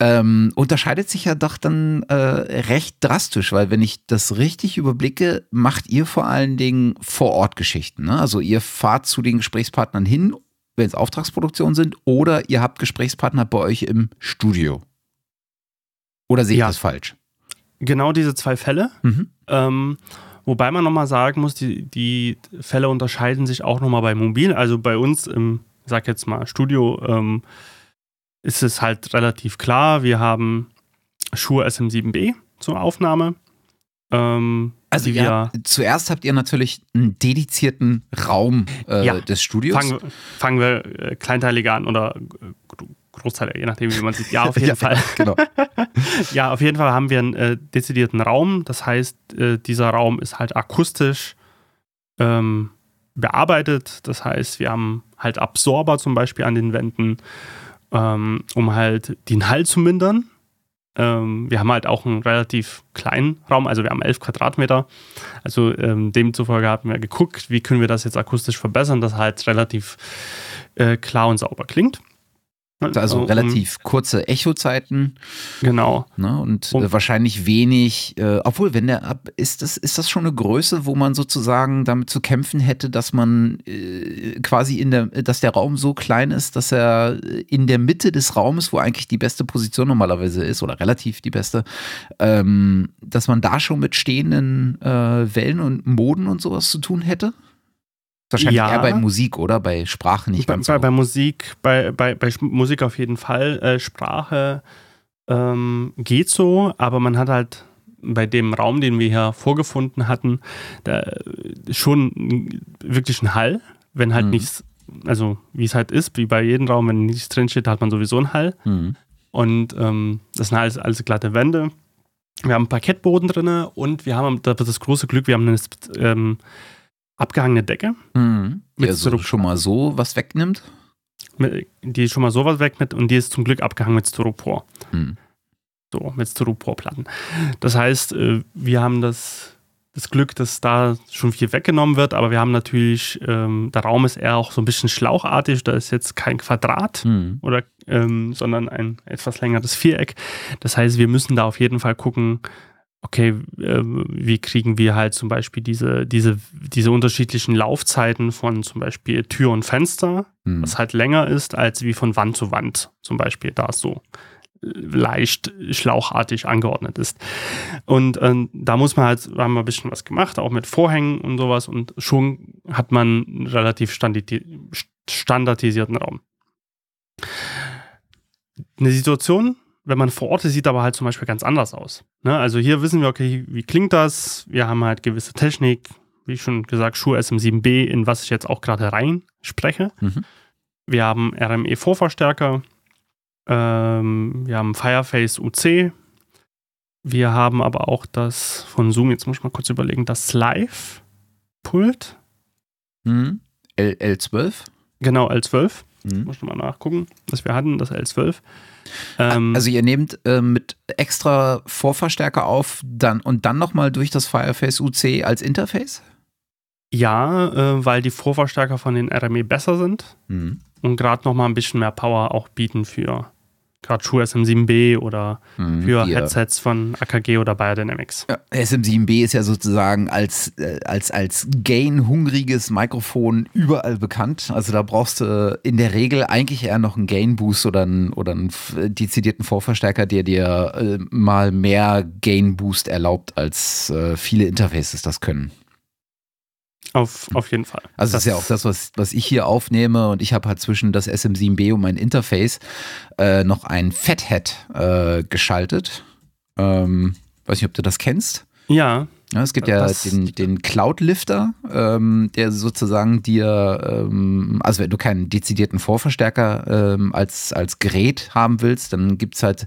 ähm, unterscheidet sich ja doch dann äh, recht drastisch, weil wenn ich das richtig überblicke, macht ihr vor allen Dingen Vor-Ort-Geschichten. Ne? Also ihr fahrt zu den Gesprächspartnern hin, wenn es Auftragsproduktionen sind, oder ihr habt Gesprächspartner bei euch im Studio. Oder sehe ich Ja. das falsch? Genau diese zwei Fälle. Mhm. Ähm, Wobei man nochmal sagen muss, die, die Fälle unterscheiden sich auch nochmal bei Mobil. Also bei uns im, sag jetzt mal, Studio ähm, ist es halt relativ klar. Wir haben Shure SM7B zur Aufnahme. Ähm, also ja, zuerst habt ihr natürlich einen dedizierten Raum äh, ja, des Studios. Fangen, fangen wir äh, kleinteiliger an oder äh, Großteil, je nachdem, wie man sieht. Ja, auf [laughs] jeden ja, Fall. Genau. [laughs] ja, auf jeden Fall haben wir einen äh, dezidierten Raum. Das heißt, äh, dieser Raum ist halt akustisch ähm, bearbeitet. Das heißt, wir haben halt Absorber zum Beispiel an den Wänden, ähm, um halt den Hall zu mindern. Ähm, wir haben halt auch einen relativ kleinen Raum, also wir haben 11 Quadratmeter. Also ähm, demzufolge haben wir geguckt, wie können wir das jetzt akustisch verbessern, dass halt relativ äh, klar und sauber klingt. Also relativ um, kurze Echozeiten. Genau. Ne, und äh, wahrscheinlich wenig, äh, obwohl, wenn der ab, ist das, ist das schon eine Größe, wo man sozusagen damit zu kämpfen hätte, dass man äh, quasi in der, dass der Raum so klein ist, dass er in der Mitte des Raumes, wo eigentlich die beste Position normalerweise ist, oder relativ die beste, ähm, dass man da schon mit stehenden äh, Wellen und Moden und sowas zu tun hätte? Wahrscheinlich ja. eher bei Musik, oder? Bei Sprache nicht ganz bei, so. Bei Musik, bei, bei, bei Musik auf jeden Fall. Äh, Sprache ähm, geht so, aber man hat halt bei dem Raum, den wir hier vorgefunden hatten, da, schon wirklich einen Hall, wenn halt mhm. nichts, also wie es halt ist, wie bei jedem Raum, wenn nichts drinsteht, hat man sowieso einen Hall. Mhm. Und ähm, das sind alles, alles glatte Wände. Wir haben einen Parkettboden drin und wir haben das große Glück, wir haben eine ähm, abgehangene Decke. Mhm. Die also schon mal so was wegnimmt. Mit, die schon mal sowas wegnimmt und die ist zum Glück abgehangen mit Styropor. Mhm. So, mit Styroporplatten. Das heißt, äh, wir haben das, das Glück, dass da schon viel weggenommen wird, aber wir haben natürlich, ähm, der Raum ist eher auch so ein bisschen schlauchartig, da ist jetzt kein Quadrat mhm. oder, ähm, sondern ein etwas längeres Viereck. Das heißt, wir müssen da auf jeden Fall gucken, okay, äh, wie kriegen wir halt zum Beispiel diese, diese, diese unterschiedlichen Laufzeiten von zum Beispiel Tür und Fenster, mhm. was halt länger ist, als wie von Wand zu Wand zum Beispiel, da es so leicht schlauchartig angeordnet ist. Und äh, da muss man halt, haben wir ein bisschen was gemacht, auch mit Vorhängen und sowas und schon hat man einen relativ standardisierten Raum. Eine Situation, wenn man vor Ort ist, sieht aber halt zum Beispiel ganz anders aus. Ne? Also hier wissen wir, okay, wie klingt das? Wir haben halt gewisse Technik, wie schon gesagt, Schuhe SM7B, in was ich jetzt auch gerade rein spreche. Mhm. Wir haben RME-Vorverstärker, ähm, wir haben Fireface UC, wir haben aber auch das von Zoom, jetzt muss ich mal kurz überlegen, das Live-Pult. Mhm. L12? Genau, L12. Mhm. Muss ich mal nachgucken, was wir hatten, das L12. Ähm, also ihr nehmt äh, mit extra Vorverstärker auf dann, und dann nochmal durch das Fireface UC als Interface? Ja, äh, weil die Vorverstärker von den RME besser sind mhm. und gerade nochmal ein bisschen mehr Power auch bieten für gerade Schuhe SM7B oder mhm, für yeah. Headsets von AKG oder Biodynamics. Ja, SM7B ist ja sozusagen als, äh, als, als gain-hungriges Mikrofon überall bekannt. Also da brauchst du in der Regel eigentlich eher noch einen Gain-Boost oder einen, oder einen dezidierten Vorverstärker, der dir äh, mal mehr Gain-Boost erlaubt, als äh, viele Interfaces das können. Auf, auf jeden Fall. Also das, das ist ja auch das, was, was ich hier aufnehme und ich habe halt zwischen das SM7B und mein Interface äh, noch ein Fathead äh, geschaltet. Ähm, weiß nicht, ob du das kennst. Ja. Ja, es gibt ja den, den Cloud-Lifter, ähm, der sozusagen dir, ähm, also wenn du keinen dezidierten Vorverstärker ähm, als, als Gerät haben willst, dann gibt es halt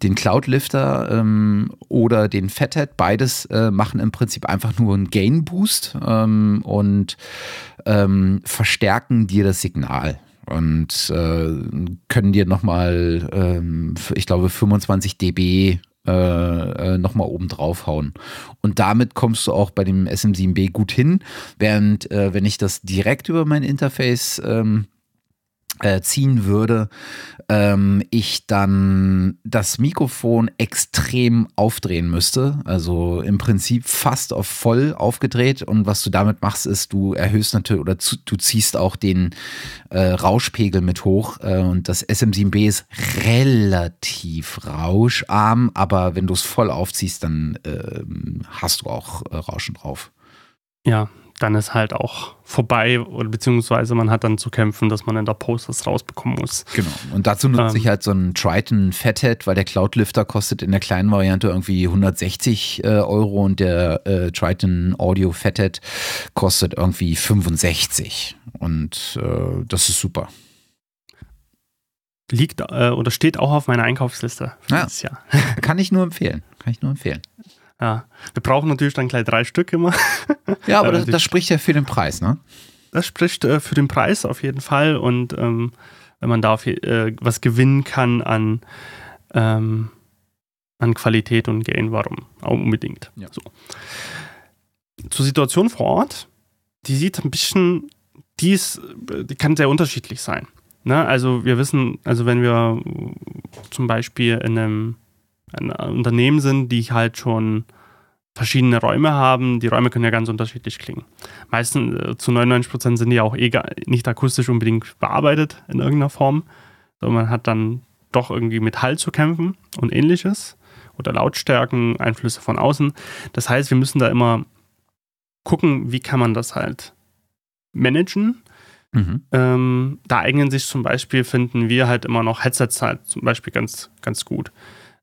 den Cloud-Lifter ähm, oder den Fathead. Beides äh, machen im Prinzip einfach nur einen Gain-Boost ähm, und ähm, verstärken dir das Signal und äh, können dir nochmal, ähm, ich glaube, 25 dB äh, äh nochmal oben draufhauen. Und damit kommst du auch bei dem SM7B gut hin, während äh, wenn ich das direkt über mein Interface ähm, äh, ziehen würde, ähm, ich dann das Mikrofon extrem aufdrehen müsste. Also im Prinzip fast auf voll aufgedreht. Und was du damit machst, ist, du erhöhst natürlich oder zu, du ziehst auch den äh, Rauschpegel mit hoch. Äh, und das SM7B ist relativ rauscharm, aber wenn du es voll aufziehst, dann ähm, hast du auch äh, Rauschen drauf. ja, dann ist halt auch vorbei oder beziehungsweise man hat dann zu kämpfen, dass man in der Post das rausbekommen muss. Genau. Und dazu nutze Ähm. ich halt so einen Triton Fathead, weil der Cloudlifter kostet in der kleinen Variante irgendwie 160 äh, Euro und der äh, Triton Audio Fathead kostet irgendwie 65. Und äh, das ist super. Liegt äh, oder steht auch auf meiner Einkaufsliste für Ja. dieses Jahr. Kann ich nur empfehlen. Kann ich nur empfehlen. Ja. Wir brauchen natürlich dann gleich drei Stück immer. Ja, aber Ja, [laughs] das, das spricht ja für den Preis, ne? Das spricht äh, für den Preis auf jeden Fall und ähm, wenn man da auf, äh, was gewinnen kann an, ähm, an Qualität und Gain, warum auch unbedingt. Ja. So. Zur Situation vor Ort, die sieht ein bisschen, die, ist, die kann sehr unterschiedlich sein. Ne? Also wir wissen, also wenn wir zum Beispiel in einem, einem Unternehmen sind, die halt schon verschiedene Räume haben, die Räume können ja ganz unterschiedlich klingen. Meistens äh, zu 99 Prozent sind die ja auch eh nicht akustisch unbedingt bearbeitet in irgendeiner Form, sondern man hat dann doch irgendwie mit Hall zu kämpfen und ähnliches oder Lautstärken, Einflüsse von außen. Das heißt, wir müssen da immer gucken, wie kann man das halt managen. Mhm. Ähm, da eignen sich zum Beispiel, finden wir halt immer noch Headsets halt zum Beispiel ganz, ganz gut.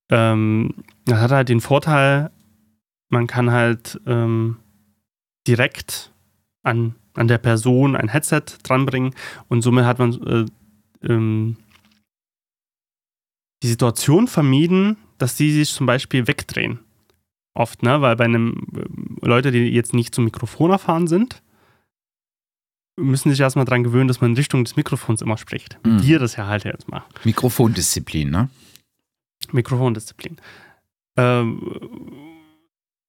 Ähm, das hat halt den Vorteil, man kann halt ähm, direkt an, an der Person ein Headset dranbringen und somit hat man äh, ähm, die Situation vermieden, dass die sich zum Beispiel wegdrehen. Oft, ne? Weil bei einem ähm, Leute, die jetzt nicht zum Mikrofon erfahren sind, müssen sich erstmal dran gewöhnen, dass man in Richtung des Mikrofons immer spricht. Mhm. Wir das ja halt jetzt machen. Mikrofondisziplin, ne? Mikrofondisziplin. Ähm,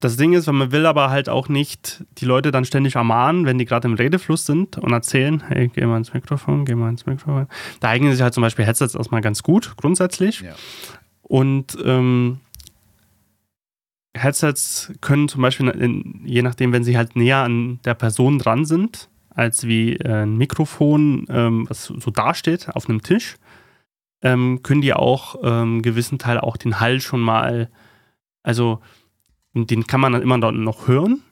das Ding ist, man will aber halt auch nicht die Leute dann ständig ermahnen, wenn die gerade im Redefluss sind und erzählen, hey, geh mal ins Mikrofon, geh mal ins Mikrofon. Da eignen sich halt zum Beispiel Headsets erstmal ganz gut, grundsätzlich. Ja. Und ähm, Headsets können zum Beispiel, in, je nachdem, wenn sie halt näher an der Person dran sind, als wie äh, ein Mikrofon, ähm, was so dasteht auf einem Tisch, ähm, können die auch ähm, gewissen Teil auch den Hall schon mal, also den kann man dann immer noch- noch hören,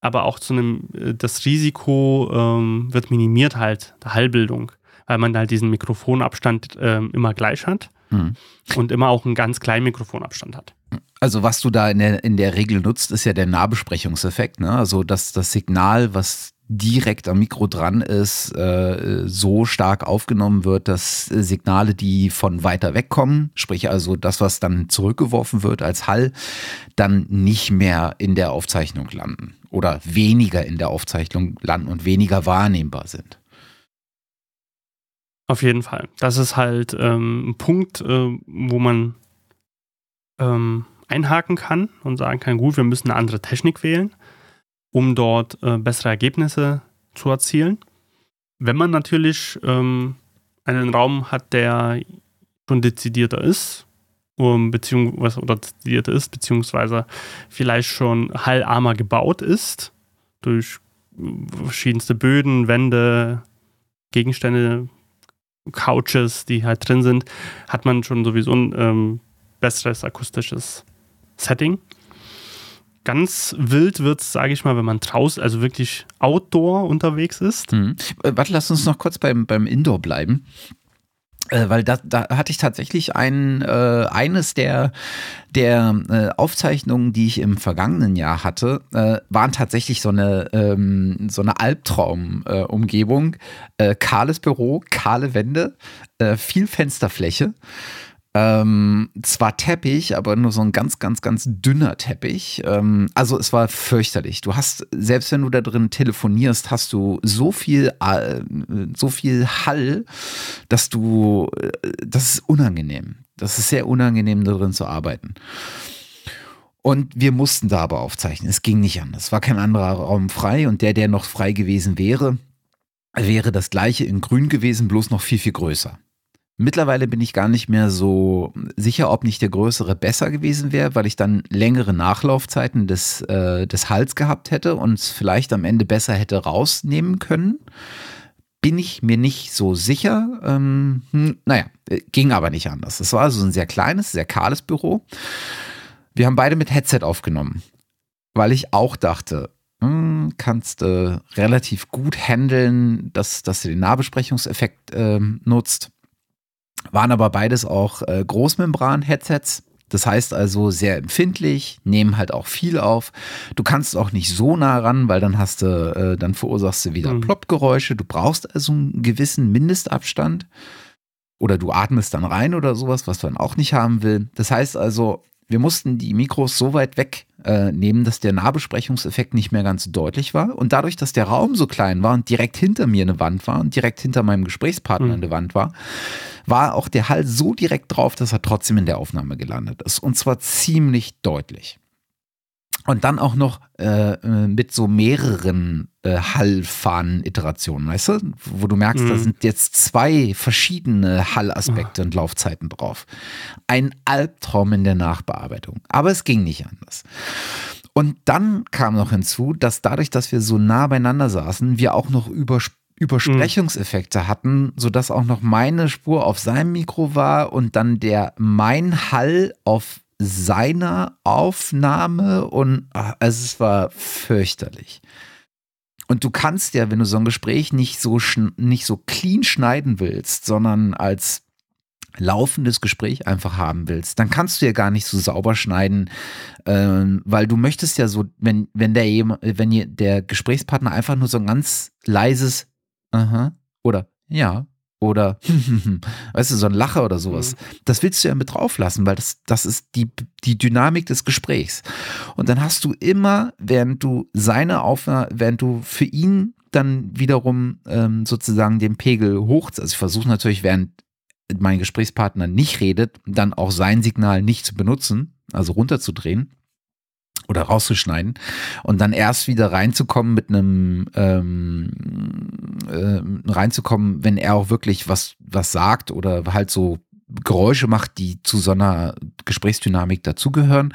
aber auch zu einem, äh, das Risiko ähm, wird minimiert halt, der Hallbildung, weil man halt diesen Mikrofonabstand ähm, immer gleich hat Mhm. und immer auch einen ganz kleinen Mikrofonabstand hat. Also was du da in der, in der Regel nutzt, ist ja der Nahbesprechungseffekt. Ne? Also dass das Signal, was direkt am Mikro dran ist, äh, so stark aufgenommen wird, dass Signale, die von weiter weg kommen, sprich also das, was dann zurückgeworfen wird als Hall, dann nicht mehr in der Aufzeichnung landen oder weniger in der Aufzeichnung landen und weniger wahrnehmbar sind. Auf jeden Fall. Das ist halt ähm, ein Punkt, äh, wo man ähm, einhaken kann und sagen kann, gut, wir müssen eine andere Technik wählen, um dort äh, bessere Ergebnisse zu erzielen. Wenn man natürlich ähm, einen Raum hat, der schon dezidierter ist, um, beziehungsweise oder dezidierter ist, beziehungsweise vielleicht schon hallarmer gebaut ist, durch verschiedenste Böden, Wände, Gegenstände, Couches, die halt drin sind, hat man schon sowieso ein ähm, besseres akustisches Setting. Ganz wild wird es, sage ich mal, wenn man draußen, also wirklich outdoor unterwegs ist. Mhm. Äh, warte, lass uns noch kurz beim, beim Indoor bleiben. Äh, weil da, da hatte ich tatsächlich ein, äh, eines der, der äh, Aufzeichnungen, die ich im vergangenen Jahr hatte, äh, waren tatsächlich so eine, ähm, so eine Albtraum-Umgebung. Kahles Büro, kahle Wände, viel Fensterfläche. Ähm, zwar Teppich, aber nur so ein ganz, ganz, ganz dünner Teppich. Ähm, also es war fürchterlich. Du hast, selbst wenn du da drin telefonierst, hast du so viel, äh, so viel Hall, dass du, äh, das ist unangenehm. Das ist sehr unangenehm, da drin zu arbeiten. Und wir mussten da aber aufzeichnen. Es ging nicht anders. Es war kein anderer Raum frei und der, der noch frei gewesen wäre, wäre das gleiche in grün gewesen, bloß noch viel, viel größer. Mittlerweile bin ich gar nicht mehr so sicher, ob nicht der größere besser gewesen wäre, weil ich dann längere Nachlaufzeiten des, äh, des Hals gehabt hätte und es vielleicht am Ende besser hätte rausnehmen können. Bin ich mir nicht so sicher. Ähm, hm, naja, äh, ging aber nicht anders. Es war also ein sehr kleines, sehr kahles Büro. Wir haben beide mit Headset aufgenommen, weil ich auch dachte, hm, kannst äh, relativ gut handeln, dass, dass du den Nahbesprechungseffekt äh, nutzt. Waren aber beides auch äh, Großmembran-Headsets. Das heißt also sehr empfindlich, nehmen halt auch viel auf. Du kannst auch nicht so nah ran, weil dann hast du, äh, dann verursachst du wieder mhm. Ploppgeräusche. Du brauchst also einen gewissen Mindestabstand. Oder du atmest dann rein oder sowas, was du dann auch nicht haben will. Das heißt also, wir mussten die Mikros so weit weg äh, nehmen, dass der Nahbesprechungseffekt nicht mehr ganz deutlich war. Und dadurch, dass der Raum so klein war und direkt hinter mir eine Wand war und direkt hinter meinem Gesprächspartner mhm. eine Wand war, war auch der Hall so direkt drauf, dass er trotzdem in der Aufnahme gelandet ist. Und zwar ziemlich deutlich. Und dann auch noch äh, äh, mit so mehreren äh, Hallfahnen-Iterationen, weißt du? Wo du merkst, mhm. da sind jetzt zwei verschiedene Hallaspekte oh. und Laufzeiten drauf. Ein Albtraum in der Nachbearbeitung. Aber es ging nicht anders. Und dann kam noch hinzu, dass dadurch, dass wir so nah beieinander saßen, wir auch noch über Übersprechungseffekte mhm. hatten, sodass auch noch meine Spur auf seinem Mikro war und dann der mein Hall auf seiner Aufnahme und ach, also es war fürchterlich. Und du kannst ja, wenn du so ein Gespräch nicht so, nicht so clean schneiden willst, sondern als laufendes Gespräch einfach haben willst, dann kannst du ja gar nicht so sauber schneiden, äh, weil du möchtest ja so, wenn, wenn der, wenn der Gesprächspartner einfach nur so ein ganz leises Aha oder ja oder [laughs] weißt du, so ein Lacher oder sowas. Mhm. Das willst du ja mit drauf lassen, weil das, das ist die, die Dynamik des Gesprächs. Und dann hast du immer, während du seine Aufnahme, während du für ihn dann wiederum ähm, sozusagen den Pegel hoch, also ich versuche natürlich, während mein Gesprächspartner nicht redet, dann auch sein Signal nicht zu benutzen, also runterzudrehen oder rauszuschneiden und dann erst wieder reinzukommen mit einem ähm, äh, reinzukommen, wenn er auch wirklich was was sagt oder halt so Geräusche macht, die zu so einer Gesprächsdynamik dazugehören.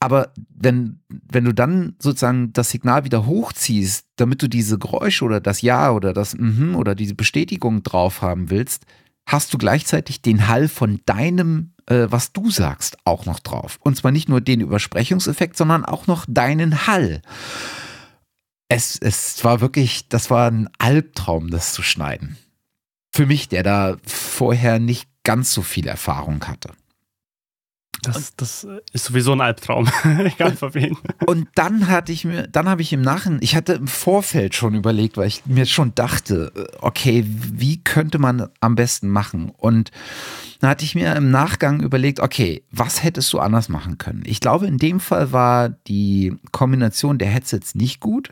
Aber wenn, wenn du dann sozusagen das Signal wieder hochziehst, damit du diese Geräusche oder das Ja oder das Mhm oder diese Bestätigung drauf haben willst, hast du gleichzeitig den Hall von deinem äh, was du sagst, auch noch drauf. Und zwar nicht nur den Übersprechungseffekt, sondern auch noch deinen Hall. Es, es war wirklich, das war ein Albtraum, das zu schneiden. Für mich, der da vorher nicht ganz so viel Erfahrung hatte. Das, das ist sowieso ein Albtraum, egal für wen. Und dann hatte ich mir, dann habe ich im Nachhinein, ich hatte im Vorfeld schon überlegt, weil ich mir schon dachte, okay, wie könnte man am besten machen? Und dann hatte ich mir im Nachgang überlegt, okay, was hättest du anders machen können? Ich glaube, in dem Fall war die Kombination der Headsets nicht gut.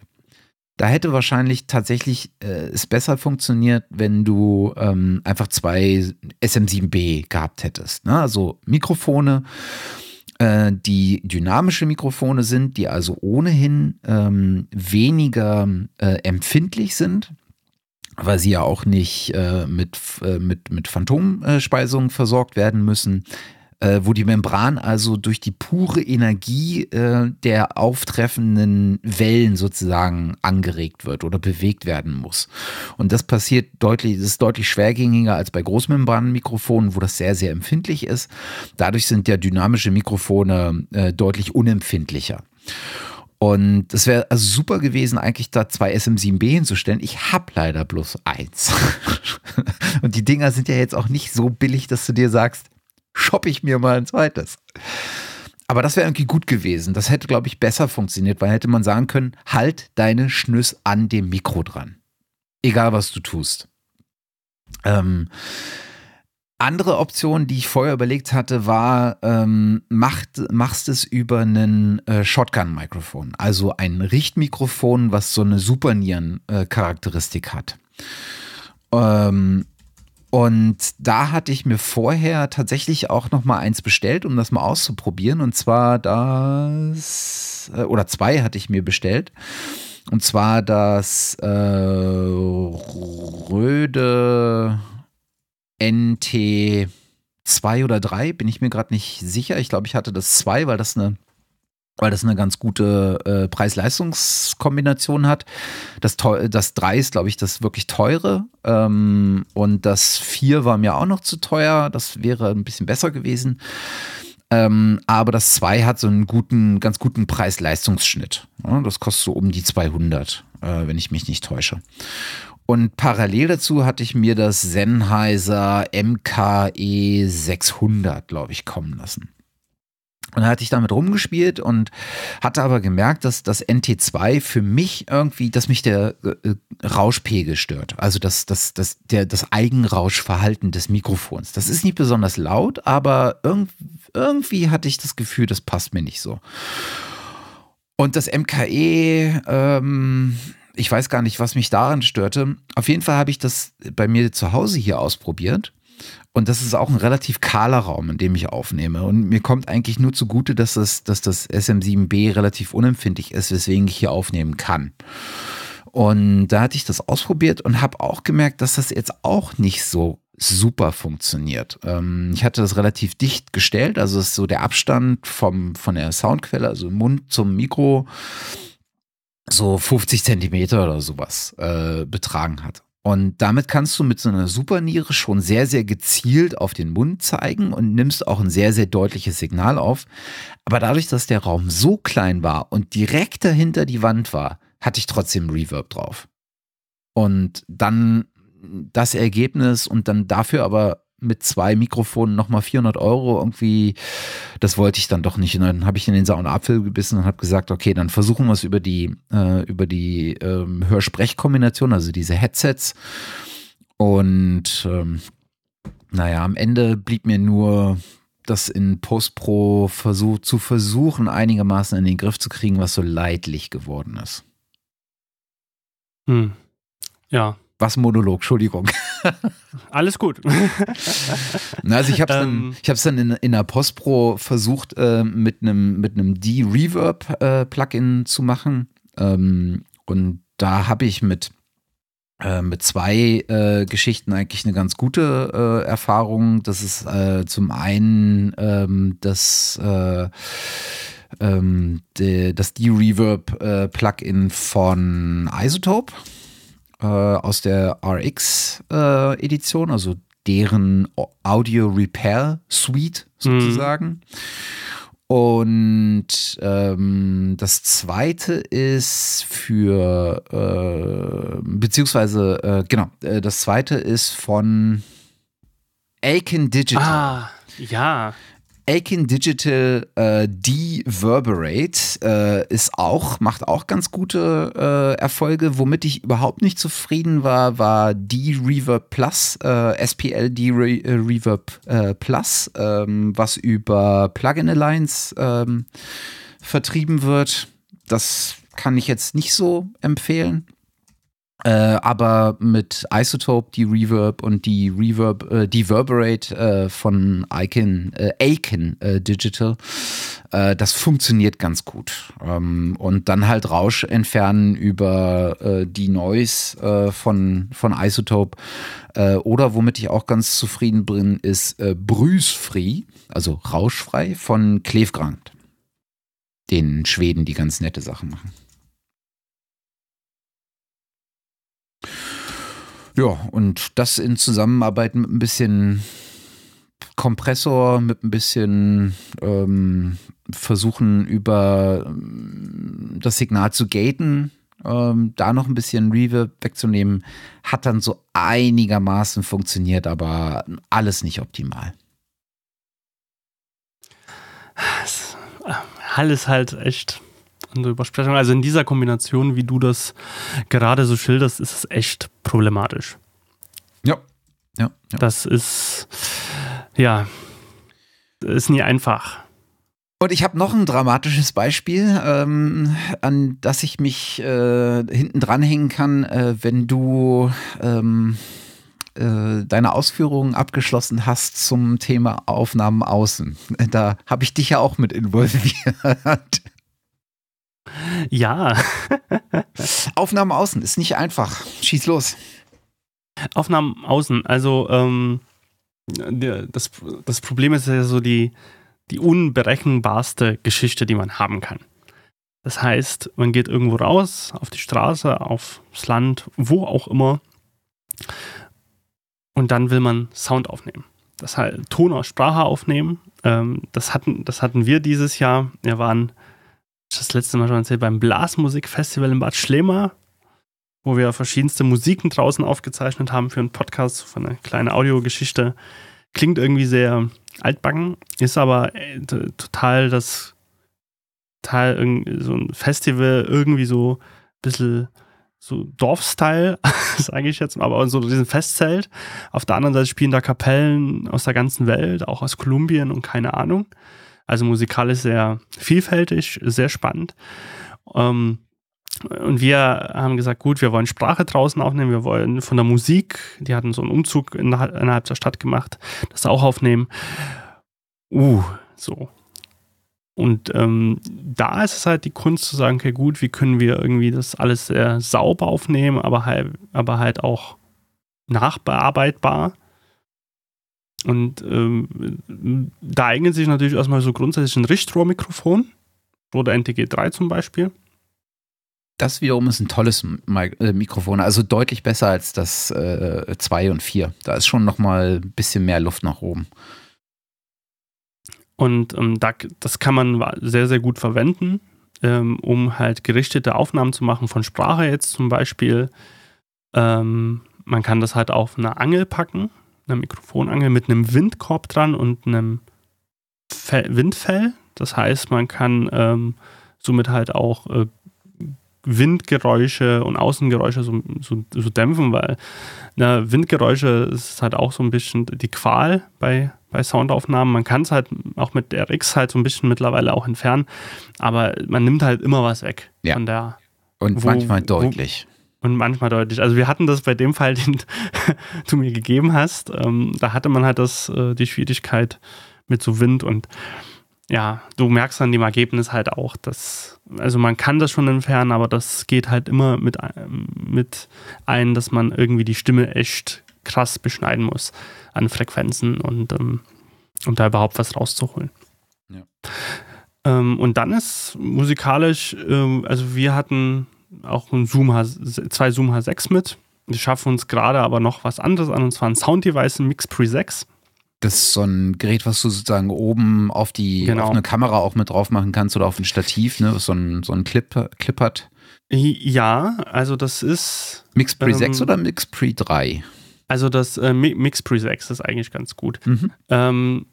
Da hätte wahrscheinlich tatsächlich äh, es besser funktioniert, wenn du ähm, einfach zwei SM7B gehabt hättest. Ne? Also Mikrofone, äh, die dynamische Mikrofone sind, die also ohnehin ähm, weniger äh, empfindlich sind weil sie ja auch nicht äh, mit, äh, mit, mit Phantomspeisung versorgt werden müssen äh, wo die Membran also durch die pure Energie äh, der auftreffenden Wellen sozusagen angeregt wird oder bewegt werden muss. Und das passiert deutlich, das ist deutlich schwergängiger als bei Großmembranenmikrofonen, wo das sehr, sehr empfindlich ist. Dadurch sind ja dynamische Mikrofone äh, deutlich unempfindlicher. Und es wäre also super gewesen, eigentlich da zwei SM7B hinzustellen. Ich habe leider bloß eins. [laughs] Und die Dinger sind ja jetzt auch nicht so billig, dass du dir sagst, shoppe ich mir mal ein zweites. Aber das wäre irgendwie gut gewesen. Das hätte, glaube ich, besser funktioniert, weil hätte man sagen können, halt deine Schnüss an dem Mikro dran. Egal, was du tust. Ähm, andere Option, die ich vorher überlegt hatte, war, ähm, macht, machst es über einen äh, Shotgun-Mikrofon. Also ein Richtmikrofon, was so eine Supernieren-Charakteristik äh, hat. Ähm, und da hatte ich mir vorher tatsächlich auch noch mal eins bestellt, um das mal auszuprobieren. Und zwar das, äh, oder zwei hatte ich mir bestellt. Und zwar das äh, Röde NT 2 oder 3, bin ich mir gerade nicht sicher. Ich glaube, ich hatte das 2, weil das eine weil das eine ganz gute äh, Preis-Leistungs-Kombination hat. Das, das 3 ist, glaube ich, das wirklich teure. Ähm, und das 4 war mir auch noch zu teuer. Das wäre ein bisschen besser gewesen. Ähm, aber das 2 hat so einen guten, ganz guten Preis-Leistungsschnitt. Ja, das kostet so um die 200, äh, wenn ich mich nicht täusche. Und parallel dazu hatte ich mir das Sennheiser MKE 600, glaube ich, kommen lassen. Und dann hatte ich damit rumgespielt und hatte aber gemerkt, dass das NT2 für mich irgendwie, dass mich der äh, Rauschpegel stört. Also das, das, das, der, das Eigenrauschverhalten des Mikrofons. Das ist nicht besonders laut, aber irgendwie, irgendwie hatte ich das Gefühl, das passt mir nicht so. Und das MKE, ähm, ich weiß gar nicht, was mich daran störte. Auf jeden Fall habe ich das bei mir zu Hause hier ausprobiert und das ist auch ein relativ kahler Raum, in dem ich aufnehme. Und mir kommt eigentlich nur zugute, dass das, dass das SM7B relativ unempfindlich ist, weswegen ich hier aufnehmen kann. Und da hatte ich das ausprobiert und habe auch gemerkt, dass das jetzt auch nicht so super funktioniert. Ähm, ich hatte das relativ dicht gestellt, also ist so der Abstand vom, von der Soundquelle, also Mund zum Mikro, so 50 Zentimeter oder sowas äh, betragen hat. Und damit kannst du mit so einer Superniere schon sehr, sehr gezielt auf den Mund zeigen und nimmst auch ein sehr, sehr deutliches Signal auf. Aber dadurch, dass der Raum so klein war und direkt dahinter die Wand war, hatte ich trotzdem Reverb drauf. Und dann das Ergebnis und dann dafür aber mit zwei Mikrofonen nochmal 400 Euro irgendwie, das wollte ich dann doch nicht. Und dann habe ich in den sauren Apfel gebissen und habe gesagt, okay, dann versuchen wir es über die, äh, über die ähm, Hörsprechkombination, also diese Headsets. Und ähm, naja, am Ende blieb mir nur das in Postpro versuch, zu versuchen, einigermaßen in den Griff zu kriegen, was so leidlich geworden ist. Hm. Ja, was Monolog, Entschuldigung. Alles gut. [laughs] also ich habe es dann, ich dann in, in der Postpro versucht, äh, mit einem mit D-Reverb-Plugin äh, zu machen. Ähm, und da habe ich mit, äh, mit zwei äh, Geschichten eigentlich eine ganz gute äh, Erfahrung. Das ist äh, zum einen ähm, das ähm, de, das D-Reverb-Plugin von Isotope äh, aus der RX-Edition, äh, also deren Audio Repair Suite sozusagen. Mhm. Und ähm, das zweite ist für, äh, beziehungsweise, äh, genau, äh, das zweite ist von Aiken Digital. Ah, ja. Akin Digital äh, Deverberate äh, ist auch, macht auch ganz gute äh, Erfolge. Womit ich überhaupt nicht zufrieden war, war D-Reverb Plus, äh, SPL D-Reverb äh, Plus, ähm, was über Plugin Alliance ähm, vertrieben wird. Das kann ich jetzt nicht so empfehlen. Äh, aber mit Isotope, die Reverb und die Reverb, äh, Deverberate äh, von Icon, äh, Aiken äh, Digital, äh, das funktioniert ganz gut. Ähm, und dann halt Rausch entfernen über äh, die Noise äh, von, von Isotope. Äh, oder womit ich auch ganz zufrieden bin, ist äh, Brüsfree, also rauschfrei von Klevgrant. Den Schweden, die ganz nette Sachen machen. Ja, und das in Zusammenarbeit mit ein bisschen Kompressor, mit ein bisschen ähm, versuchen über ähm, das Signal zu gaten, ähm, da noch ein bisschen Reverb wegzunehmen, hat dann so einigermaßen funktioniert, aber alles nicht optimal. Alles halt echt unsere Übersprechung. Also in dieser Kombination, wie du das gerade so schilderst, ist es echt problematisch. Ja. Ja. ja. Das ist, ja, ist nie einfach. Und ich habe noch ein dramatisches Beispiel, ähm, an das ich mich äh, hinten dranhängen kann, äh, wenn du ähm, äh, deine Ausführungen abgeschlossen hast zum Thema Aufnahmen außen. Da habe ich dich ja auch mit involviert. Ja. Aufnahmen außen ist nicht einfach. Schieß los. Aufnahmen außen, also ähm, das, das Problem ist ja so die, die unberechenbarste Geschichte, die man haben kann. Das heißt, man geht irgendwo raus, auf die Straße, aufs Land, wo auch immer, und dann will man Sound aufnehmen. das halt Ton aus Sprache aufnehmen. Ähm, das, hatten, das hatten wir dieses Jahr. Wir waren das letzte Mal schon erzählt beim Blasmusikfestival in Bad Schlema, wo wir verschiedenste Musiken draußen aufgezeichnet haben für einen Podcast, für eine kleine Audiogeschichte. Klingt irgendwie sehr altbacken, ist aber äh, total das Teil, so ein Festival irgendwie so ein bisschen so Dorfstyle, [laughs] sage ich jetzt mal, aber so diesen Festzelt. Auf der anderen Seite spielen da Kapellen aus der ganzen Welt, auch aus Kolumbien und keine Ahnung. Also musikalisch sehr vielfältig, sehr spannend. Ähm, und wir haben gesagt, gut, wir wollen Sprache draußen aufnehmen, wir wollen von der Musik, die hatten so einen Umzug innerhalb der Stadt gemacht, das auch aufnehmen. Uh, so. Und ähm, da ist es halt die Kunst zu sagen, okay, gut, wie können wir irgendwie das alles sehr sauber aufnehmen, aber halt, aber halt auch nachbearbeitbar. Und ähm, da eignet sich natürlich erstmal so grundsätzlich ein Richtrohrmikrofon oder NTG3 zum Beispiel. Das wiederum ist ein tolles äh, Mikrofon, also deutlich besser als das 2 äh, und 4. Da ist schon nochmal ein bisschen mehr Luft nach oben. Und ähm, da, das kann man sehr, sehr gut verwenden, ähm, um halt gerichtete Aufnahmen zu machen von Sprache jetzt zum Beispiel. Ähm, man kann das halt auf eine Angel packen, eine Mikrofonangel mit einem Windkorb dran und einem Fe Windfell. Das heißt, man kann ähm, somit halt auch äh, Windgeräusche und Außengeräusche so, so, so dämpfen, weil na, Windgeräusche ist halt auch so ein bisschen die Qual bei, bei Soundaufnahmen. Man kann es halt auch mit RX halt so ein bisschen mittlerweile auch entfernen, aber man nimmt halt immer was weg ja. von der. Und wo, manchmal deutlich. Und manchmal deutlich. Also wir hatten das bei dem Fall, [laughs] den du mir gegeben hast. Ähm, da hatte man halt das, äh, die Schwierigkeit mit so Wind und ja, du merkst an dem Ergebnis halt auch, dass, also man kann das schon entfernen, aber das geht halt immer mit, mit ein, dass man irgendwie die Stimme echt krass beschneiden muss an Frequenzen und ähm, um da überhaupt was rauszuholen. Ja. Ähm, und dann ist musikalisch, ähm, also wir hatten auch ein Zoom H, zwei Zoom H6 mit. Wir schaffen uns gerade aber noch was anderes an, und zwar ein Sound Device, ein Mix Pre 6. Das ist so ein Gerät, was du sozusagen oben auf die genau. auf eine Kamera auch mit drauf machen kannst oder auf ein Stativ, ne, was so ein, so ein Clip, Clip hat. Ja, also das ist. Mix Pre ähm, 6 oder Mix Pre 3? Also das äh, Mix Pre 6 ist eigentlich ganz gut. Mhm. Ähm,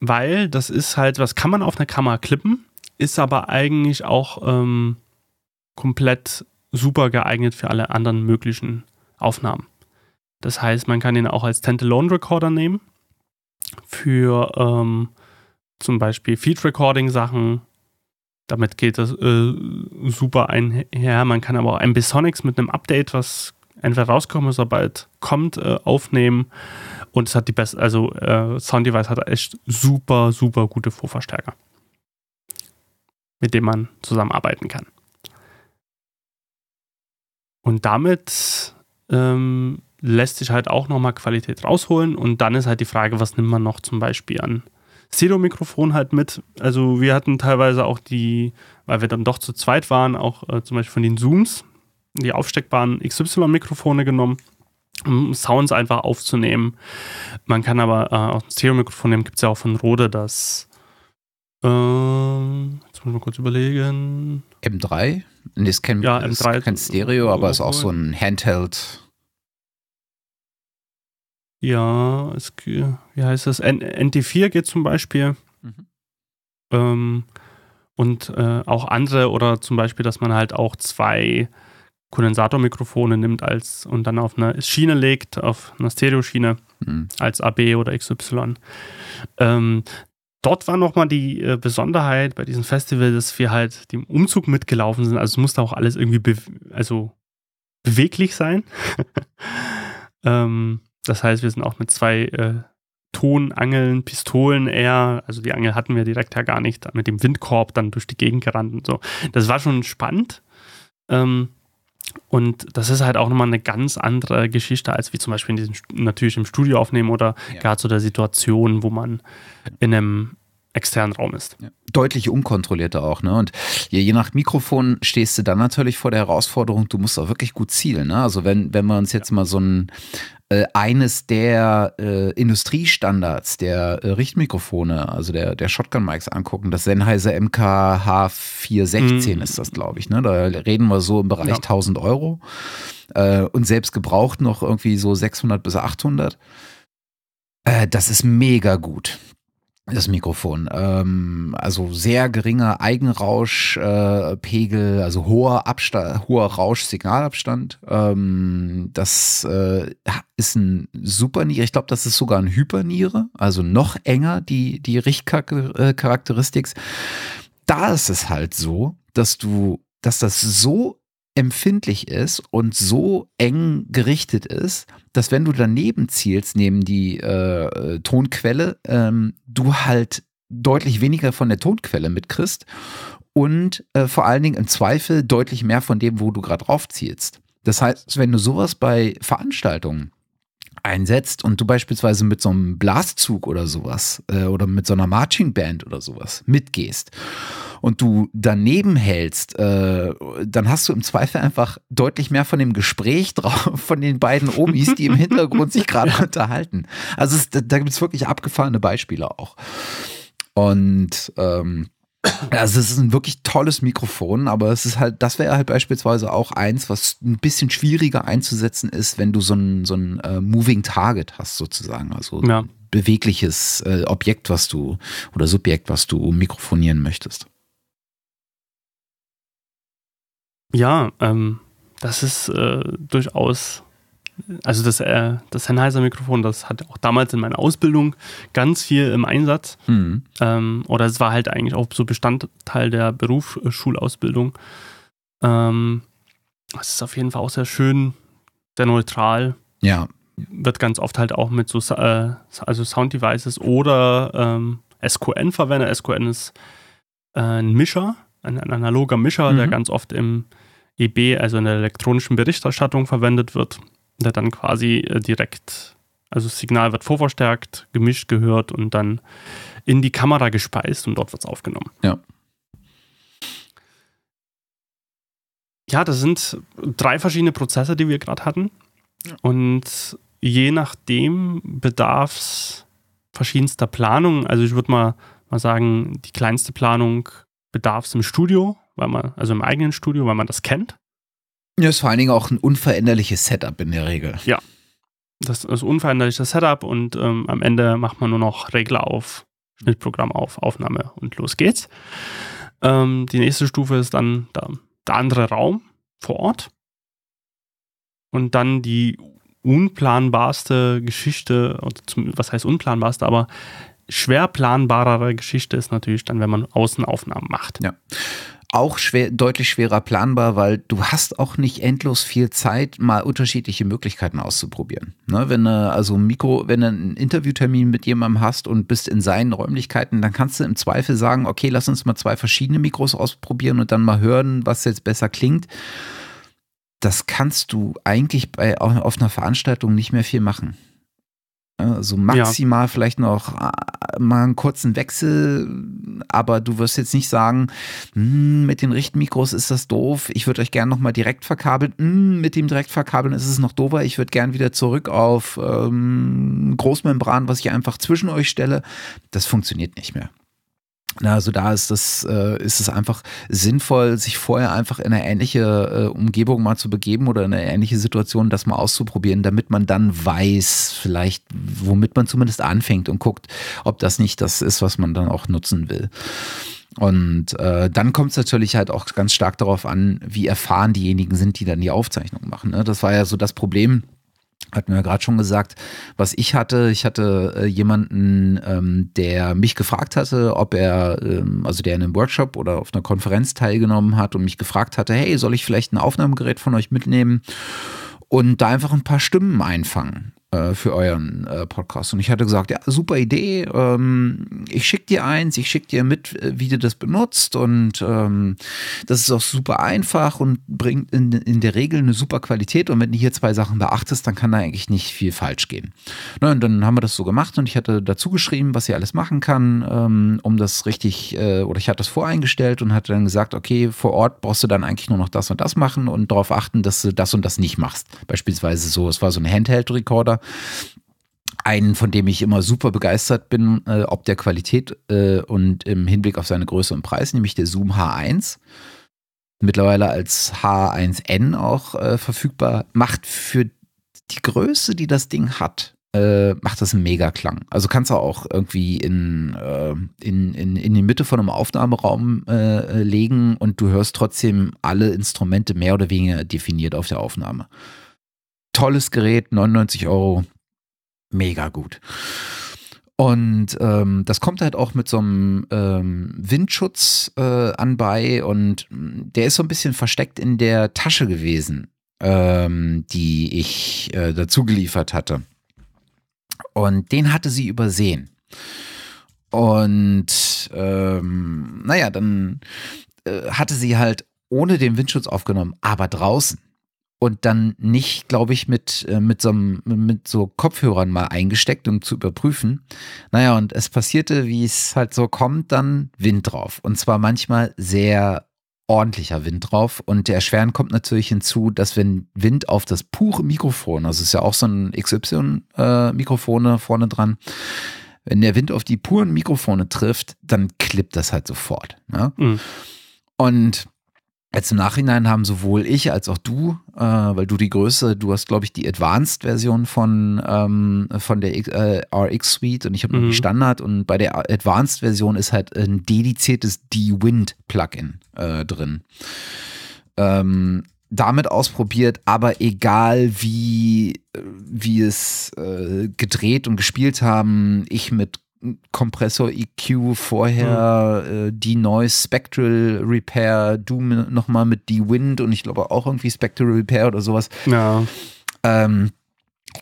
weil das ist halt, was kann man auf eine Kamera klippen, ist aber eigentlich auch ähm, komplett super geeignet für alle anderen möglichen Aufnahmen. Das heißt, man kann ihn auch als Standalone Recorder nehmen für ähm, zum Beispiel Feed Recording Sachen. Damit geht das äh, super einher. Man kann aber auch Ambisonics mit einem Update, was entweder rauskommen ist oder bald kommt, äh, aufnehmen. Und es hat die beste, also äh, Sound Device hat echt super, super gute Vorverstärker, mit denen man zusammenarbeiten kann. Und damit ähm, lässt sich halt auch nochmal Qualität rausholen und dann ist halt die Frage, was nimmt man noch zum Beispiel an Stereo-Mikrofon halt mit. Also wir hatten teilweise auch die, weil wir dann doch zu zweit waren, auch äh, zum Beispiel von den Zooms, die aufsteckbaren XY-Mikrofone genommen, um Sounds einfach aufzunehmen. Man kann aber äh, auch ein Stereo-Mikrofon nehmen, gibt es ja auch von Rode das, äh, jetzt muss ich mal kurz überlegen. M3? Nee, ist kein, ja, M3 ist kein Stereo, aber ist auch so ein Handheld. Ja, es, wie heißt das? NT4 geht zum Beispiel. Mhm. Ähm, und äh, auch andere oder zum Beispiel, dass man halt auch zwei Kondensatormikrofone nimmt als und dann auf eine Schiene legt, auf einer Stereoschiene mhm. als AB oder XY. Ähm, dort war nochmal die äh, Besonderheit bei diesem Festival, dass wir halt dem Umzug mitgelaufen sind. Also es musste auch alles irgendwie be also beweglich sein. [laughs] ähm, das heißt, wir sind auch mit zwei äh, Tonangeln, Pistolen eher, also die Angel hatten wir direkt ja gar nicht, mit dem Windkorb dann durch die Gegend gerannt und so. Das war schon spannend. Ähm, und das ist halt auch nochmal eine ganz andere Geschichte, als wie zum Beispiel in diesem, natürlich im Studio aufnehmen oder ja. gerade zu der Situation, wo man in einem externen Raum ist. Ja. Deutlich unkontrollierter auch, ne? Und je, je, nach Mikrofon stehst du dann natürlich vor der Herausforderung, du musst auch wirklich gut zielen, ne? Also wenn, wenn wir uns jetzt ja. mal so ein äh, eines der äh, Industriestandards der äh, Richtmikrofone, also der, der Shotgun-Mics angucken. Das Sennheiser MKH416 mhm. ist das, glaube ich. Ne? Da reden wir so im Bereich ja. 1000 Euro. Äh, und selbst gebraucht noch irgendwie so 600 bis 800. Äh, das ist mega gut das Mikrofon. Ähm, also sehr geringer Eigenrauschpegel, äh, also hoher Abstand, hoher Rausch-Signalabstand. Ähm, das äh, ist ein super Niere. Ich glaube, das ist sogar ein Hyperniere, also noch enger die, die Richtcharakteristik. Da ist es halt so, dass du, dass das so empfindlich ist und so eng gerichtet ist, dass wenn du daneben zielst, neben die äh, Tonquelle, ähm, du halt deutlich weniger von der Tonquelle mitkriegst und äh, vor allen Dingen im Zweifel deutlich mehr von dem, wo du gerade drauf zielst. Das heißt, wenn du sowas bei Veranstaltungen einsetzt und du beispielsweise mit so einem Blaszug oder sowas äh, oder mit so einer Marching Band oder sowas mitgehst und du daneben hältst, äh, dann hast du im Zweifel einfach deutlich mehr von dem Gespräch drauf, [laughs] von den beiden Omis, die im [laughs] Hintergrund sich gerade unterhalten. Also es, da gibt es wirklich abgefahrene Beispiele auch. Und ähm, also es ist ein wirklich tolles Mikrofon, aber es ist halt, das wäre halt beispielsweise auch eins, was ein bisschen schwieriger einzusetzen ist, wenn du so ein, so ein äh, Moving Target hast, sozusagen. Also ja. bewegliches äh, Objekt, was du oder Subjekt, was du mikrofonieren möchtest. Ja, ähm, das ist äh, durchaus, also das, äh, das Sennheiser-Mikrofon, das hatte auch damals in meiner Ausbildung ganz viel im Einsatz. Mhm. Ähm, oder es war halt eigentlich auch so Bestandteil der Berufsschulausbildung. Ähm, es ist auf jeden Fall auch sehr schön, sehr neutral. Ja. Wird ganz oft halt auch mit so äh, also Sound-Devices oder ähm, SQN verwendet. SQN ist äh, ein Mischer ein, ein analoger Mischer, mhm. der ganz oft im EB, also in der elektronischen Berichterstattung verwendet wird, der dann quasi äh, direkt, also das Signal wird vorverstärkt, gemischt gehört und dann in die Kamera gespeist und dort wird es aufgenommen. Ja. Ja, das sind drei verschiedene Prozesse, die wir gerade hatten. Und je nachdem bedarf es verschiedenster Planungen. Also ich würde mal, mal sagen, die kleinste Planung bedarf es im Studio, weil man, also im eigenen Studio, weil man das kennt. Ja, ist vor allen Dingen auch ein unveränderliches Setup in der Regel. Ja. Das ist unveränderliches Setup und ähm, am Ende macht man nur noch Regler auf, Schnittprogramm auf, Aufnahme und los geht's. Ähm, die nächste Stufe ist dann der, der andere Raum vor Ort. Und dann die unplanbarste Geschichte, was heißt unplanbarste, aber schwer planbarere Geschichte ist natürlich dann, wenn man Außenaufnahmen macht. Ja. Auch schwer, deutlich schwerer planbar, weil du hast auch nicht endlos viel Zeit, mal unterschiedliche Möglichkeiten auszuprobieren. Ne, wenn du also Mikro, wenn du einen Interviewtermin mit jemandem hast und bist in seinen Räumlichkeiten, dann kannst du im Zweifel sagen, okay, lass uns mal zwei verschiedene Mikros ausprobieren und dann mal hören, was jetzt besser klingt. Das kannst du eigentlich bei, auf einer Veranstaltung nicht mehr viel machen. Also maximal ja. vielleicht noch äh, mal einen kurzen Wechsel, aber du wirst jetzt nicht sagen, hm, mit den Richtmikros ist das doof, ich würde euch gerne nochmal direkt verkabeln, hm, mit dem direkt verkabeln ist es noch doofer, ich würde gerne wieder zurück auf ähm, Großmembran, was ich einfach zwischen euch stelle. Das funktioniert nicht mehr. Also da ist das, äh, ist es einfach sinnvoll, sich vorher einfach in eine ähnliche äh, Umgebung mal zu begeben oder in eine ähnliche Situation, das mal auszuprobieren, damit man dann weiß, vielleicht, womit man zumindest anfängt und guckt, ob das nicht das ist, was man dann auch nutzen will. Und äh, dann kommt es natürlich halt auch ganz stark darauf an, wie erfahren diejenigen sind, die dann die Aufzeichnung machen. Ne? Das war ja so das Problem hatten wir gerade schon gesagt, was ich hatte. Ich hatte äh, jemanden, ähm, der mich gefragt hatte, ob er, ähm, also der in einem Workshop oder auf einer Konferenz teilgenommen hat und mich gefragt hatte, hey, soll ich vielleicht ein Aufnahmegerät von euch mitnehmen und da einfach ein paar Stimmen einfangen? Äh, für euren äh, Podcast. Und ich hatte gesagt, ja, super Idee. Ähm, ich schicke dir eins, ich schicke dir mit, äh, wie du das benutzt. Und ähm, das ist auch super einfach und bringt in, in der Regel eine super Qualität. Und wenn du hier zwei Sachen beachtest, dann kann da eigentlich nicht viel falsch gehen. Na, und dann haben wir das so gemacht und ich hatte dazu geschrieben, was sie alles machen kann, ähm, um das richtig, äh, oder ich hatte das voreingestellt und hatte dann gesagt, okay, vor Ort brauchst du dann eigentlich nur noch das und das machen und darauf achten, dass du das und das nicht machst. Beispielsweise so, es war so ein Handheld-Recorder einen, von dem ich immer super begeistert bin, äh, ob der Qualität äh, und im Hinblick auf seine Größe und Preis, nämlich der Zoom H1. Mittlerweile als H1N auch äh, verfügbar, macht für die Größe, die das Ding hat, äh, macht das einen Mega-Klang. Also kannst du auch irgendwie in, äh, in, in, in die Mitte von einem Aufnahmeraum äh, legen und du hörst trotzdem alle Instrumente mehr oder weniger definiert auf der Aufnahme. Tolles Gerät, 99 Euro, mega gut. Und ähm, das kommt halt auch mit so einem ähm, Windschutz äh, anbei und der ist so ein bisschen versteckt in der Tasche gewesen, ähm, die ich äh, dazu geliefert hatte. Und den hatte sie übersehen. Und ähm, naja, dann äh, hatte sie halt ohne den Windschutz aufgenommen, aber draußen und dann nicht, glaube ich, mit, äh, mit, so, mit so Kopfhörern mal eingesteckt, um zu überprüfen. Naja, und es passierte, wie es halt so kommt, dann Wind drauf. Und zwar manchmal sehr ordentlicher Wind drauf. Und der Erschweren kommt natürlich hinzu, dass wenn Wind auf das pure Mikrofon, also ist ja auch so ein XY-Mikrofone äh, vorne dran, wenn der Wind auf die puren Mikrofone trifft, dann klippt das halt sofort. Ne? Mhm. Und Jetzt im Nachhinein haben sowohl ich als auch du, äh, weil du die Größe, du hast, glaube ich, die Advanced-Version von, ähm, von der äh, RX-Suite und ich habe mhm. nur die Standard und bei der Advanced-Version ist halt ein dediziertes D-Wind-Plugin äh, drin. Ähm, damit ausprobiert, aber egal wie, wie es äh, gedreht und gespielt haben, ich mit Kompressor EQ, vorher mhm. äh, die Noise Spectral Repair, du nochmal mit die Wind und ich glaube auch irgendwie Spectral Repair oder sowas. Ja. Ähm,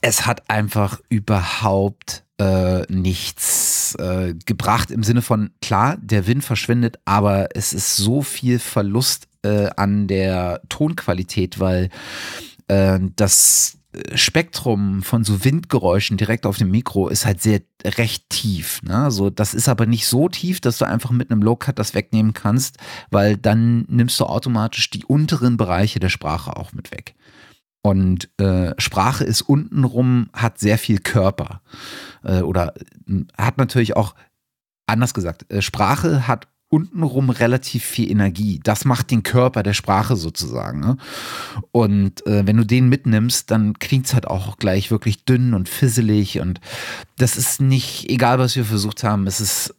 es hat einfach überhaupt äh, nichts äh, gebracht im Sinne von, klar, der Wind verschwindet, aber es ist so viel Verlust äh, an der Tonqualität, weil äh, das Spektrum von so Windgeräuschen direkt auf dem Mikro ist halt sehr recht tief. Ne? Also das ist aber nicht so tief, dass du einfach mit einem Low-Cut das wegnehmen kannst, weil dann nimmst du automatisch die unteren Bereiche der Sprache auch mit weg. Und äh, Sprache ist untenrum, hat sehr viel Körper. Äh, oder äh, hat natürlich auch, anders gesagt, äh, Sprache hat untenrum relativ viel Energie. Das macht den Körper der Sprache sozusagen. Ne? Und äh, wenn du den mitnimmst, dann klingt es halt auch gleich wirklich dünn und fisselig. Und das ist nicht, egal was wir versucht haben, es ist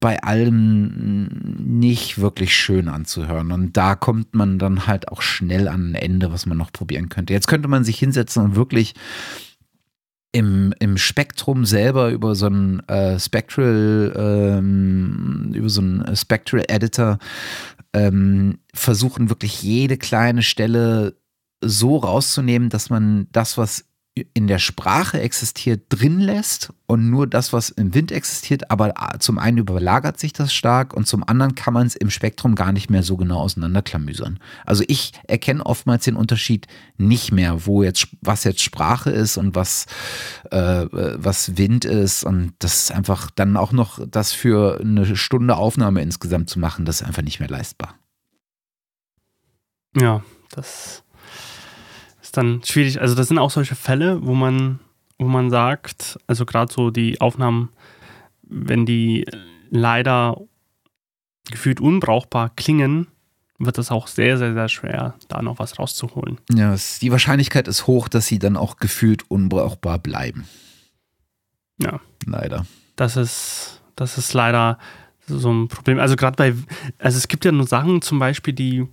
bei allem nicht wirklich schön anzuhören. Und da kommt man dann halt auch schnell an ein Ende, was man noch probieren könnte. Jetzt könnte man sich hinsetzen und wirklich im, im Spektrum selber über so einen äh, Spectral, ähm, über so einen Spectral Editor ähm, versuchen wirklich jede kleine Stelle so rauszunehmen, dass man das, was in der Sprache existiert, drin lässt und nur das, was im Wind existiert, aber zum einen überlagert sich das stark und zum anderen kann man es im Spektrum gar nicht mehr so genau auseinanderklamüsern. Also ich erkenne oftmals den Unterschied nicht mehr, wo jetzt, was jetzt Sprache ist und was, äh, was Wind ist und das ist einfach dann auch noch das für eine Stunde Aufnahme insgesamt zu machen, das ist einfach nicht mehr leistbar. Ja, das ist dann schwierig. Also das sind auch solche Fälle, wo man, wo man sagt, also gerade so die Aufnahmen, wenn die leider gefühlt unbrauchbar klingen, wird es auch sehr, sehr, sehr schwer, da noch was rauszuholen. Ja, die Wahrscheinlichkeit ist hoch, dass sie dann auch gefühlt unbrauchbar bleiben. Ja. Leider. Das ist, das ist leider so ein Problem. Also gerade bei, also es gibt ja nur Sachen zum Beispiel, die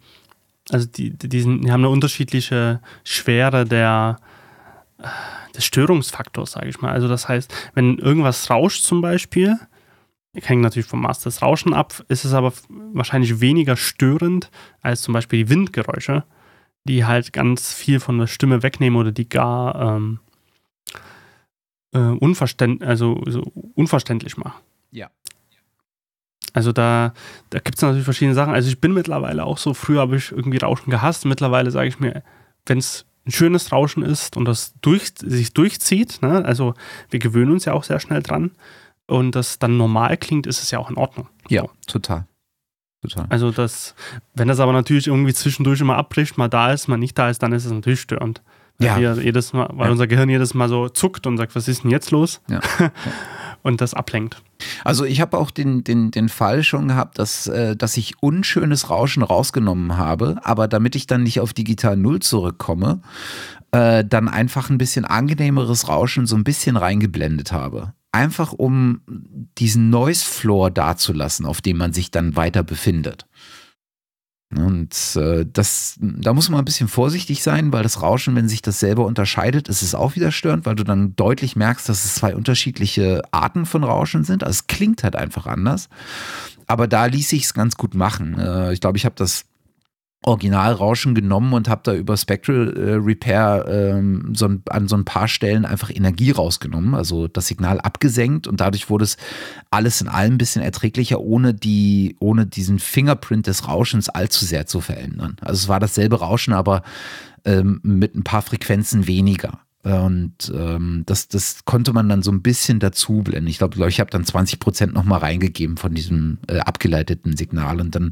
also die, die, sind, die haben eine unterschiedliche Schwere der, des Störungsfaktors, sage ich mal. Also das heißt, wenn irgendwas rauscht zum Beispiel, hängt natürlich vom Maß des Rauschen ab, ist es aber wahrscheinlich weniger störend als zum Beispiel die Windgeräusche, die halt ganz viel von der Stimme wegnehmen oder die gar ähm, äh, unverständ also, so unverständlich mache. Also da, da gibt es natürlich verschiedene Sachen. Also ich bin mittlerweile auch so, früher habe ich irgendwie Rauschen gehasst. Mittlerweile sage ich mir, wenn es ein schönes Rauschen ist und das durch, sich durchzieht, ne? also wir gewöhnen uns ja auch sehr schnell dran und das dann normal klingt, ist es ja auch in Ordnung. Ja, so. total. Total. Also das, wenn das aber natürlich irgendwie zwischendurch immer abbricht, mal da ist, mal nicht da ist, dann ist es natürlich störend. Weil ja. jedes Mal, weil ja. unser Gehirn jedes Mal so zuckt und sagt, was ist denn jetzt los? Ja. [laughs] und das ablenkt. Also ich habe auch den, den, den Fall schon gehabt, dass, äh, dass ich unschönes Rauschen rausgenommen habe, aber damit ich dann nicht auf Digital Null zurückkomme, äh, dann einfach ein bisschen angenehmeres Rauschen so ein bisschen reingeblendet habe einfach um diesen Noise Floor dazulassen, auf dem man sich dann weiter befindet. Und äh, das, da muss man ein bisschen vorsichtig sein, weil das Rauschen, wenn sich das selber unterscheidet, ist es auch wieder störend, weil du dann deutlich merkst, dass es zwei unterschiedliche Arten von Rauschen sind. Also es klingt halt einfach anders. Aber da ließ sich es ganz gut machen. Äh, ich glaube, ich habe das Originalrauschen genommen und habe da über Spectral äh, Repair ähm, so ein, an so ein paar Stellen einfach Energie rausgenommen, also das Signal abgesenkt und dadurch wurde es alles in allem ein bisschen erträglicher, ohne die, ohne diesen Fingerprint des Rauschens allzu sehr zu verändern. Also es war dasselbe Rauschen, aber ähm, mit ein paar Frequenzen weniger. Und ähm, das, das konnte man dann so ein bisschen dazu blenden. Ich glaube, ich habe dann 20 Prozent nochmal reingegeben von diesem äh, abgeleiteten Signal. Und dann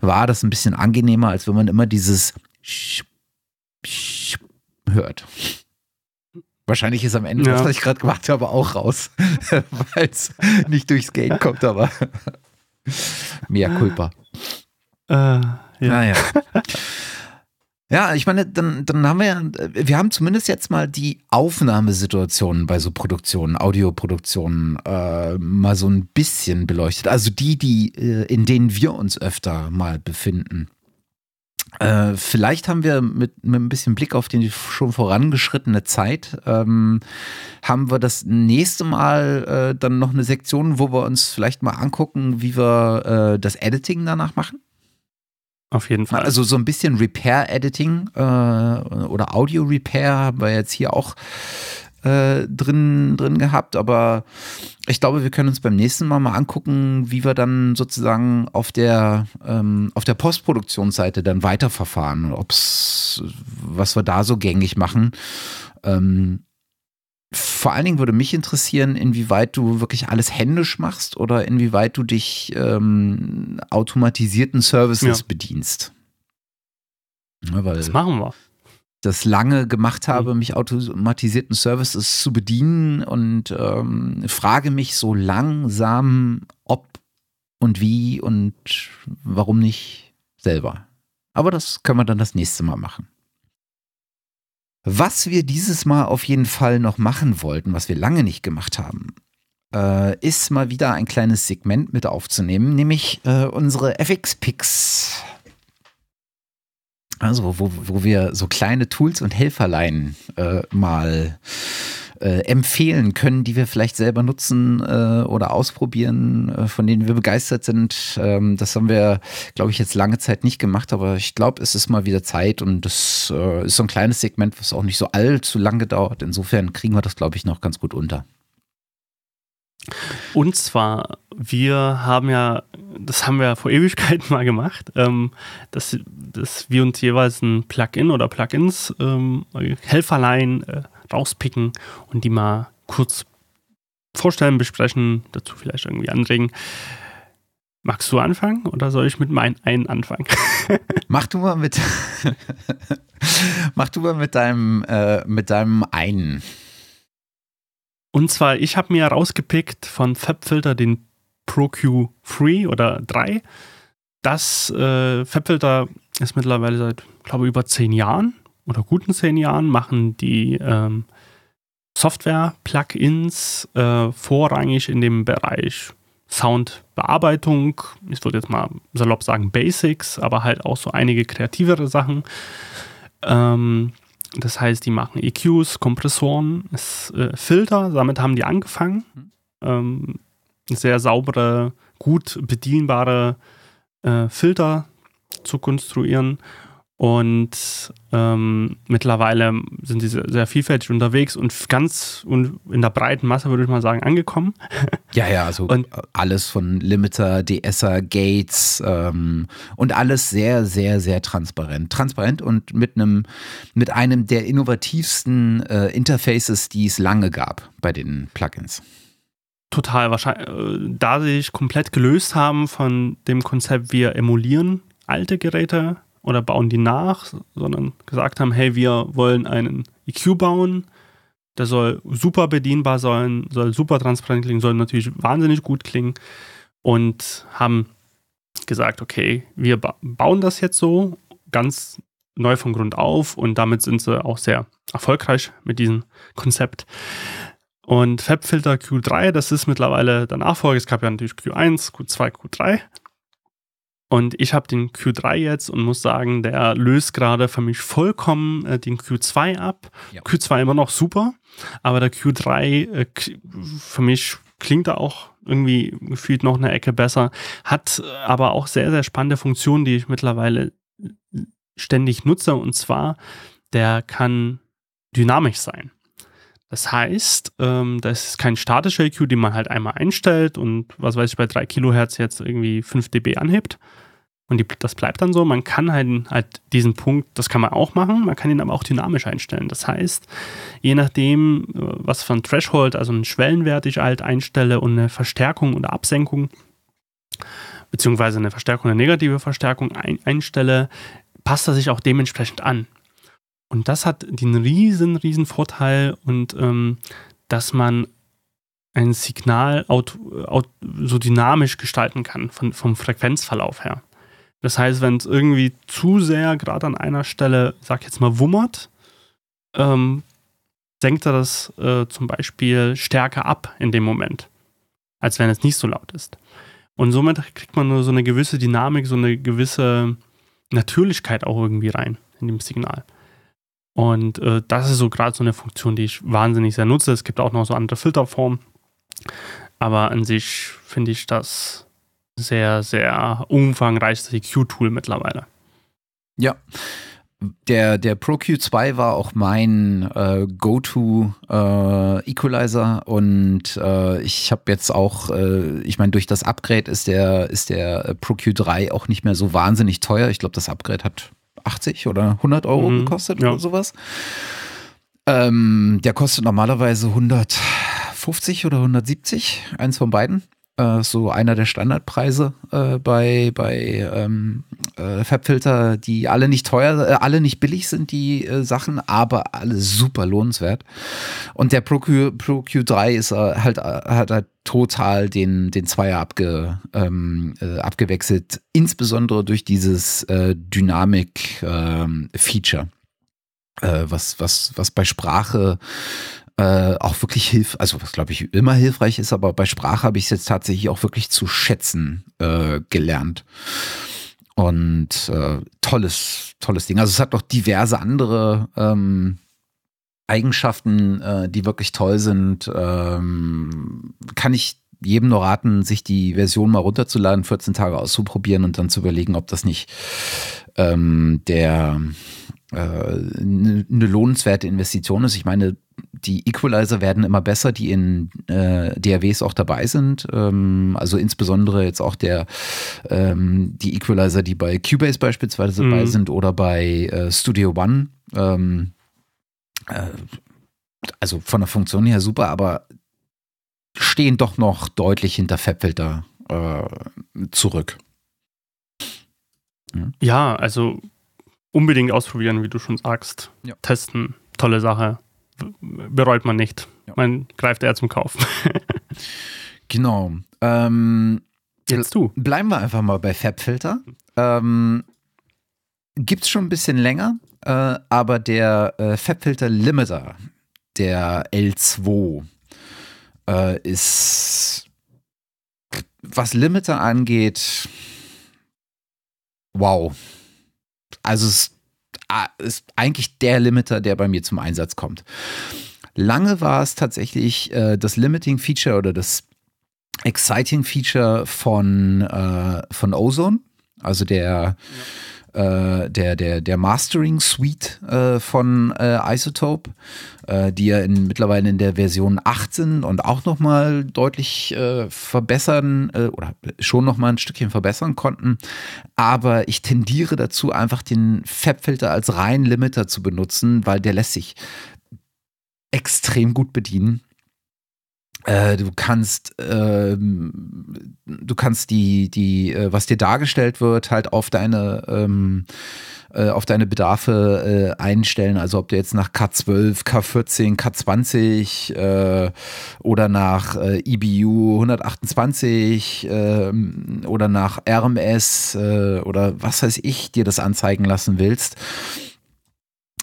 war das ein bisschen angenehmer, als wenn man immer dieses hört. Wahrscheinlich ist am Ende ja. das, was ich gerade gemacht habe, auch raus, [laughs] weil es nicht durchs Gate kommt, aber [laughs] mehr Culpa. Äh, ja. Naja. [laughs] Ja, ich meine, dann, dann haben wir ja, wir haben zumindest jetzt mal die Aufnahmesituationen bei so Produktionen, Audioproduktionen äh, mal so ein bisschen beleuchtet. Also die, die, äh, in denen wir uns öfter mal befinden. Äh, vielleicht haben wir mit, mit ein bisschen Blick auf die schon vorangeschrittene Zeit, ähm, haben wir das nächste Mal äh, dann noch eine Sektion, wo wir uns vielleicht mal angucken, wie wir äh, das Editing danach machen. Auf jeden Fall. Also so ein bisschen Repair-Editing äh, oder Audio-Repair haben wir jetzt hier auch äh, drin, drin gehabt, aber ich glaube, wir können uns beim nächsten Mal mal angucken, wie wir dann sozusagen auf der, ähm, auf der Postproduktionsseite dann weiterverfahren, ob's, was wir da so gängig machen. Ähm, vor allen Dingen würde mich interessieren, inwieweit du wirklich alles händisch machst oder inwieweit du dich ähm, automatisierten Services ja. bedienst. Ja, weil das machen wir. Das lange gemacht habe, mhm. mich automatisierten Services zu bedienen und ähm, frage mich so langsam, ob und wie und warum nicht selber. Aber das können wir dann das nächste Mal machen. Was wir dieses Mal auf jeden Fall noch machen wollten, was wir lange nicht gemacht haben, äh, ist mal wieder ein kleines Segment mit aufzunehmen, nämlich äh, unsere FX-Picks. Also, wo, wo wir so kleine Tools und Helferlein äh, mal äh, empfehlen können, die wir vielleicht selber nutzen äh, oder ausprobieren, äh, von denen wir begeistert sind. Ähm, das haben wir, glaube ich, jetzt lange Zeit nicht gemacht, aber ich glaube, es ist mal wieder Zeit und das äh, ist so ein kleines Segment, was auch nicht so allzu lange dauert. Insofern kriegen wir das, glaube ich, noch ganz gut unter. Und zwar, wir haben ja, das haben wir vor Ewigkeiten mal gemacht, ähm, dass, dass wir uns jeweils ein Plugin oder Plugins, ähm, Helferlein äh, rauspicken und die mal kurz vorstellen, besprechen, dazu vielleicht irgendwie anregen. Magst du anfangen oder soll ich mit meinem einen anfangen? [laughs] Mach du mal mit. [laughs] Mach du mal mit deinem, äh, mit deinem einen. Und zwar, ich habe mir rausgepickt von FabFilter den ProQ 3 oder 3. Das äh, FabFilter ist mittlerweile seit, glaube ich, über zehn Jahren oder guten zehn Jahren machen die ähm, Software-Plugins äh, vorrangig in dem Bereich Soundbearbeitung. Ich würde jetzt mal salopp sagen Basics, aber halt auch so einige kreativere Sachen. Ähm, das heißt, die machen EQs, Kompressoren, ist, äh, Filter. Damit haben die angefangen. Ähm, sehr saubere, gut bedienbare äh, Filter zu konstruieren Und ähm, mittlerweile sind sie sehr, vielfältig unterwegs und ganz und in der breiten Masse, würde ich mal sagen, angekommen. [laughs] Ja, ja, also und, alles von Limiter, DSer, Gates ähm, und alles sehr, sehr, sehr transparent. Transparent und mit einem, mit einem der innovativsten äh, Interfaces, die es lange gab bei den Plugins. Total wahrscheinlich, äh, da sie sich komplett gelöst haben von dem Konzept, wir emulieren alte Geräte oder bauen die nach, sondern gesagt haben, hey, wir wollen einen EQ bauen, der soll super bedienbar sein, soll super transparent klingen, soll natürlich wahnsinnig gut klingen und haben gesagt, okay, wir ba bauen das jetzt so ganz neu von Grund auf und damit sind sie auch sehr erfolgreich mit diesem Konzept. Und FabFilter Q3, das ist mittlerweile der Nachfolger. Es gab ja natürlich Q1, Q2, Q3. Und ich habe den Q3 jetzt und muss sagen, der löst gerade für mich vollkommen äh, den Q2 ab. Ja. Q2 immer noch super, aber der Q3 äh, für mich klingt da auch irgendwie gefühlt noch eine Ecke besser. Hat aber auch sehr, sehr spannende Funktionen, die ich mittlerweile ständig nutze. Und zwar, der kann dynamisch sein. Das heißt, ähm, das ist kein statischer EQ, den man halt einmal einstellt und was weiß ich, bei 3 Kilohertz jetzt irgendwie 5 dB anhebt, und die, das bleibt dann so. Man kann halt, halt diesen Punkt, das kann man auch machen, man kann ihn aber auch dynamisch einstellen. Das heißt, je nachdem, äh, was für ein Threshold, also einen Schwellenwert ich halt einstelle und eine Verstärkung oder Absenkung, beziehungsweise eine Verstärkung, eine negative Verstärkung ein, einstelle, passt er sich auch dementsprechend an. Und das hat den riesen, riesen Vorteil und ähm, dass man ein Signal aut, aut, so dynamisch gestalten kann von, vom Frequenzverlauf her. Das heißt, wenn es irgendwie zu sehr gerade an einer Stelle, sag jetzt mal, wummert, ähm, senkt er das äh, zum Beispiel stärker ab in dem Moment, als wenn es nicht so laut ist. Und somit kriegt man nur so eine gewisse Dynamik, so eine gewisse Natürlichkeit auch irgendwie rein in dem Signal. Und äh, das ist so gerade so eine Funktion, die ich wahnsinnig sehr nutze. Es gibt auch noch so andere Filterformen. Aber an sich finde ich das sehr, sehr umfangreiches EQ-Tool mittlerweile. Ja. Der, der Pro Q2 war auch mein äh, Go-To äh, und äh, ich habe jetzt auch, äh, ich meine, durch das Upgrade ist der, ist der Pro Q3 auch nicht mehr so wahnsinnig teuer. Ich glaube, das Upgrade hat 80 oder 100 Euro mhm, gekostet ja. oder sowas. Ähm, der kostet normalerweise 150 oder 170, eins von beiden. Äh, so einer der Standardpreise äh, bei, bei ähm, äh, Fabfilter, die alle nicht teuer, äh, alle nicht billig sind, die äh, Sachen, aber alle super lohnenswert. Und der Pro, Q, Pro Q3 ist äh, halt, hat halt total den, den Zweier abge, ähm, abgewechselt, insbesondere durch dieses Dynamik-Feature. Ähm, was, was, was bei Sprache äh, auch wirklich hilf, also was glaube ich immer hilfreich ist, aber bei Sprache habe ich es jetzt tatsächlich auch wirklich zu schätzen äh, gelernt. Und äh, tolles, tolles Ding. Also es hat noch diverse andere ähm, Eigenschaften, äh, die wirklich toll sind. Ähm, kann ich jedem nur raten, sich die Version mal runterzuladen, 14 Tage auszuprobieren und dann zu überlegen, ob das nicht ähm, der eine äh, lohnenswerte Investition ist. Ich meine, die Equalizer werden immer besser, die in äh, DAWs auch dabei sind. Ähm, also insbesondere jetzt auch der ähm, die Equalizer, die bei Cubase beispielsweise mhm. dabei sind oder bei äh, Studio One. Ähm, äh, also von der Funktion her super, aber stehen doch noch deutlich hinter Fabfilter äh, zurück. Hm? Ja, also unbedingt ausprobieren, wie du schon sagst. Ja. Testen, tolle Sache. Bereut man nicht. Ja. Man greift eher zum Kauf. [laughs] genau. Ähm, Jetzt du. Bleiben wir einfach mal bei Fabfilter. Ähm, Gibt es schon ein bisschen länger, äh, aber der äh, Fabfilter Limiter, der L2, äh, ist, was Limiter angeht, wow also es ist eigentlich der Limiter, der bei mir zum Einsatz kommt. Lange war es tatsächlich äh, das Limiting Feature oder das Exciting Feature von, äh, von Ozone, also der äh, der, der, der Mastering Suite äh, von äh, Isotope, äh, die ja in, mittlerweile in der Version 8 sind und auch nochmal deutlich äh, verbessern äh, oder schon nochmal ein Stückchen verbessern konnten. Aber ich tendiere dazu, einfach den Fabfilter als rein Limiter zu benutzen, weil der lässt sich extrem gut bedienen. Äh, du kannst, ähm, du kannst die, die, äh, was dir dargestellt wird, halt auf deine, ähm, äh, auf deine Bedarfe äh, einstellen. Also ob du jetzt nach K12, K14, K20 äh, oder nach äh, EBU 128 äh, oder nach RMS äh, oder was weiß ich dir das anzeigen lassen willst.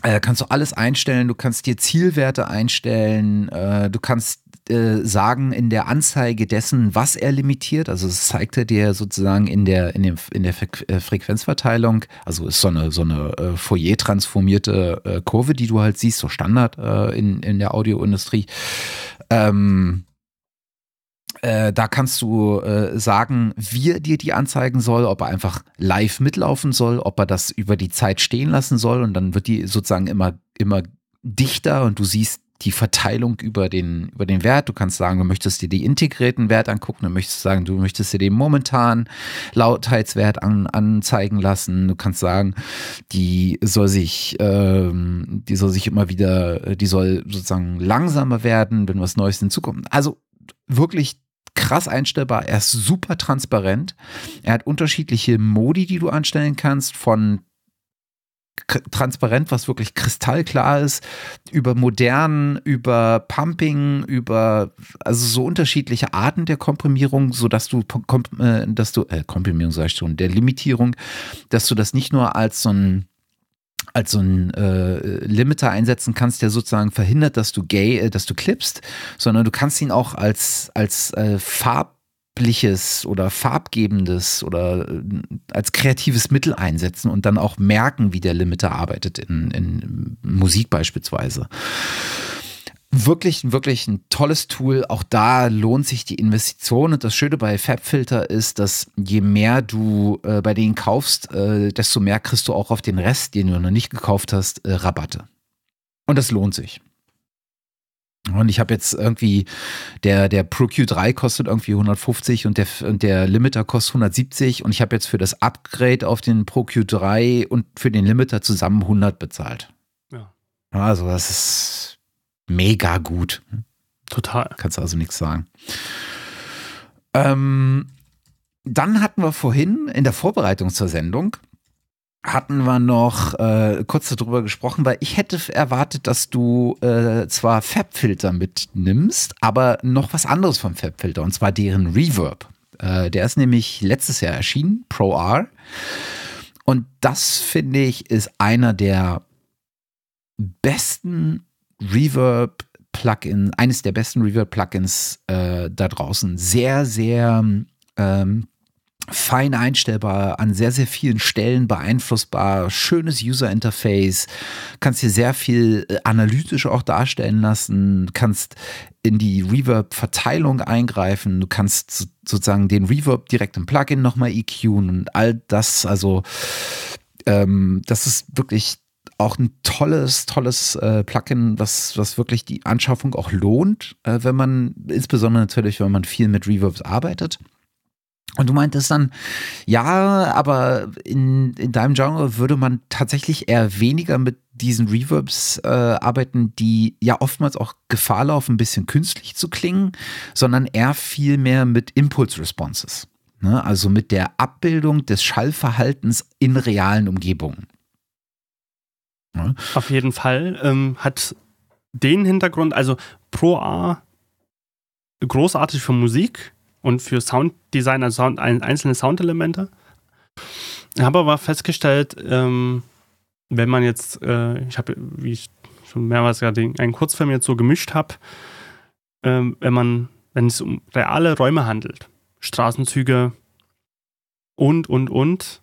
Äh, kannst du alles einstellen, du kannst dir Zielwerte einstellen, äh, du kannst äh, sagen in der Anzeige dessen, was er limitiert. Also es zeigt er dir sozusagen in der, in dem, in der äh, Frequenzverteilung, also ist so eine, so eine äh, Fourier-transformierte äh, Kurve, die du halt siehst, so Standard in, in der Audioindustrie. Ähm, äh, da kannst du äh, sagen, wie er dir die anzeigen soll, ob er einfach live mitlaufen soll, ob er das über die Zeit stehen lassen soll und dann wird die sozusagen immer, immer dichter und du siehst die Verteilung über den, über den Wert. Du kannst sagen, du möchtest dir die integrierten Wert angucken, du möchtest sagen, du möchtest dir den momentanen Lautheitswert an, anzeigen lassen. Du kannst sagen, die soll sich, ähm, die soll sich immer wieder, die soll sozusagen langsamer werden, wenn was Neues hinzukommt. Also wirklich krass einstellbar. Er ist super transparent. Er hat unterschiedliche Modi, die du anstellen kannst, von transparent, was wirklich kristallklar ist, über modern, über Pumping, über also so unterschiedliche Arten der Komprimierung, so dass du, äh, dass du äh, Komprimierung sag ich schon, der Limitierung, dass du das nicht nur als so ein als so ein äh, Limiter einsetzen kannst, der sozusagen verhindert, dass du gay, äh, dass du clippst, sondern du kannst ihn auch als, als äh, farbliches oder farbgebendes oder äh, als kreatives Mittel einsetzen und dann auch merken, wie der Limiter arbeitet in, in Musik beispielsweise wirklich, wirklich ein tolles Tool. Auch da lohnt sich die Investition. Und das Schöne bei FabFilter ist, dass je mehr du äh, bei denen kaufst, äh, desto mehr kriegst du auch auf den Rest, den du noch nicht gekauft hast, äh, Rabatte. Und das lohnt sich. Und ich habe jetzt irgendwie, der, der Pro Q3 kostet irgendwie 150 und der, und der Limiter kostet 170 und ich habe jetzt für das Upgrade auf den Pro Q3 und für den Limiter zusammen 100 bezahlt. Ja. Also das ist mega gut. Total. Kannst du also nichts sagen. Ähm, dann hatten wir vorhin in der Vorbereitung zur Sendung hatten wir noch äh, kurz darüber gesprochen, weil ich hätte erwartet, dass du äh, zwar Fabfilter mitnimmst, aber noch was anderes vom Fabfilter und zwar deren Reverb. Äh, der ist nämlich letztes Jahr erschienen, Pro R. Und das finde ich ist einer der besten Reverb-Plugin, eines der besten Reverb-Plugins äh, da draußen. Sehr, sehr ähm, fein einstellbar, an sehr, sehr vielen Stellen beeinflussbar, schönes User-Interface, kannst hier sehr viel äh, analytisch auch darstellen lassen, kannst in die Reverb-Verteilung eingreifen, du kannst sozusagen den Reverb direkt im Plugin nochmal EQen und all das, also ähm, das ist wirklich auch ein tolles, tolles äh, Plugin, was, was wirklich die Anschaffung auch lohnt, äh, wenn man, insbesondere natürlich, wenn man viel mit Reverbs arbeitet. Und du meintest dann, ja, aber in, in deinem Genre würde man tatsächlich eher weniger mit diesen Reverbs äh, arbeiten, die ja oftmals auch Gefahr laufen, ein bisschen künstlich zu klingen, sondern eher viel mehr mit Impulse Responses. Ne? Also mit der Abbildung des Schallverhaltens in realen Umgebungen. Ne? Auf jeden Fall. Ähm, hat den Hintergrund, also Pro A großartig für Musik und für Sounddesign, also Sound, einzelne Soundelemente. Ich habe aber festgestellt, ähm, wenn man jetzt, äh, ich habe, wie ich schon mehrmals gerade einen Kurzfilm jetzt so gemischt habe, ähm, wenn man, wenn es um reale Räume handelt, Straßenzüge und, und, und,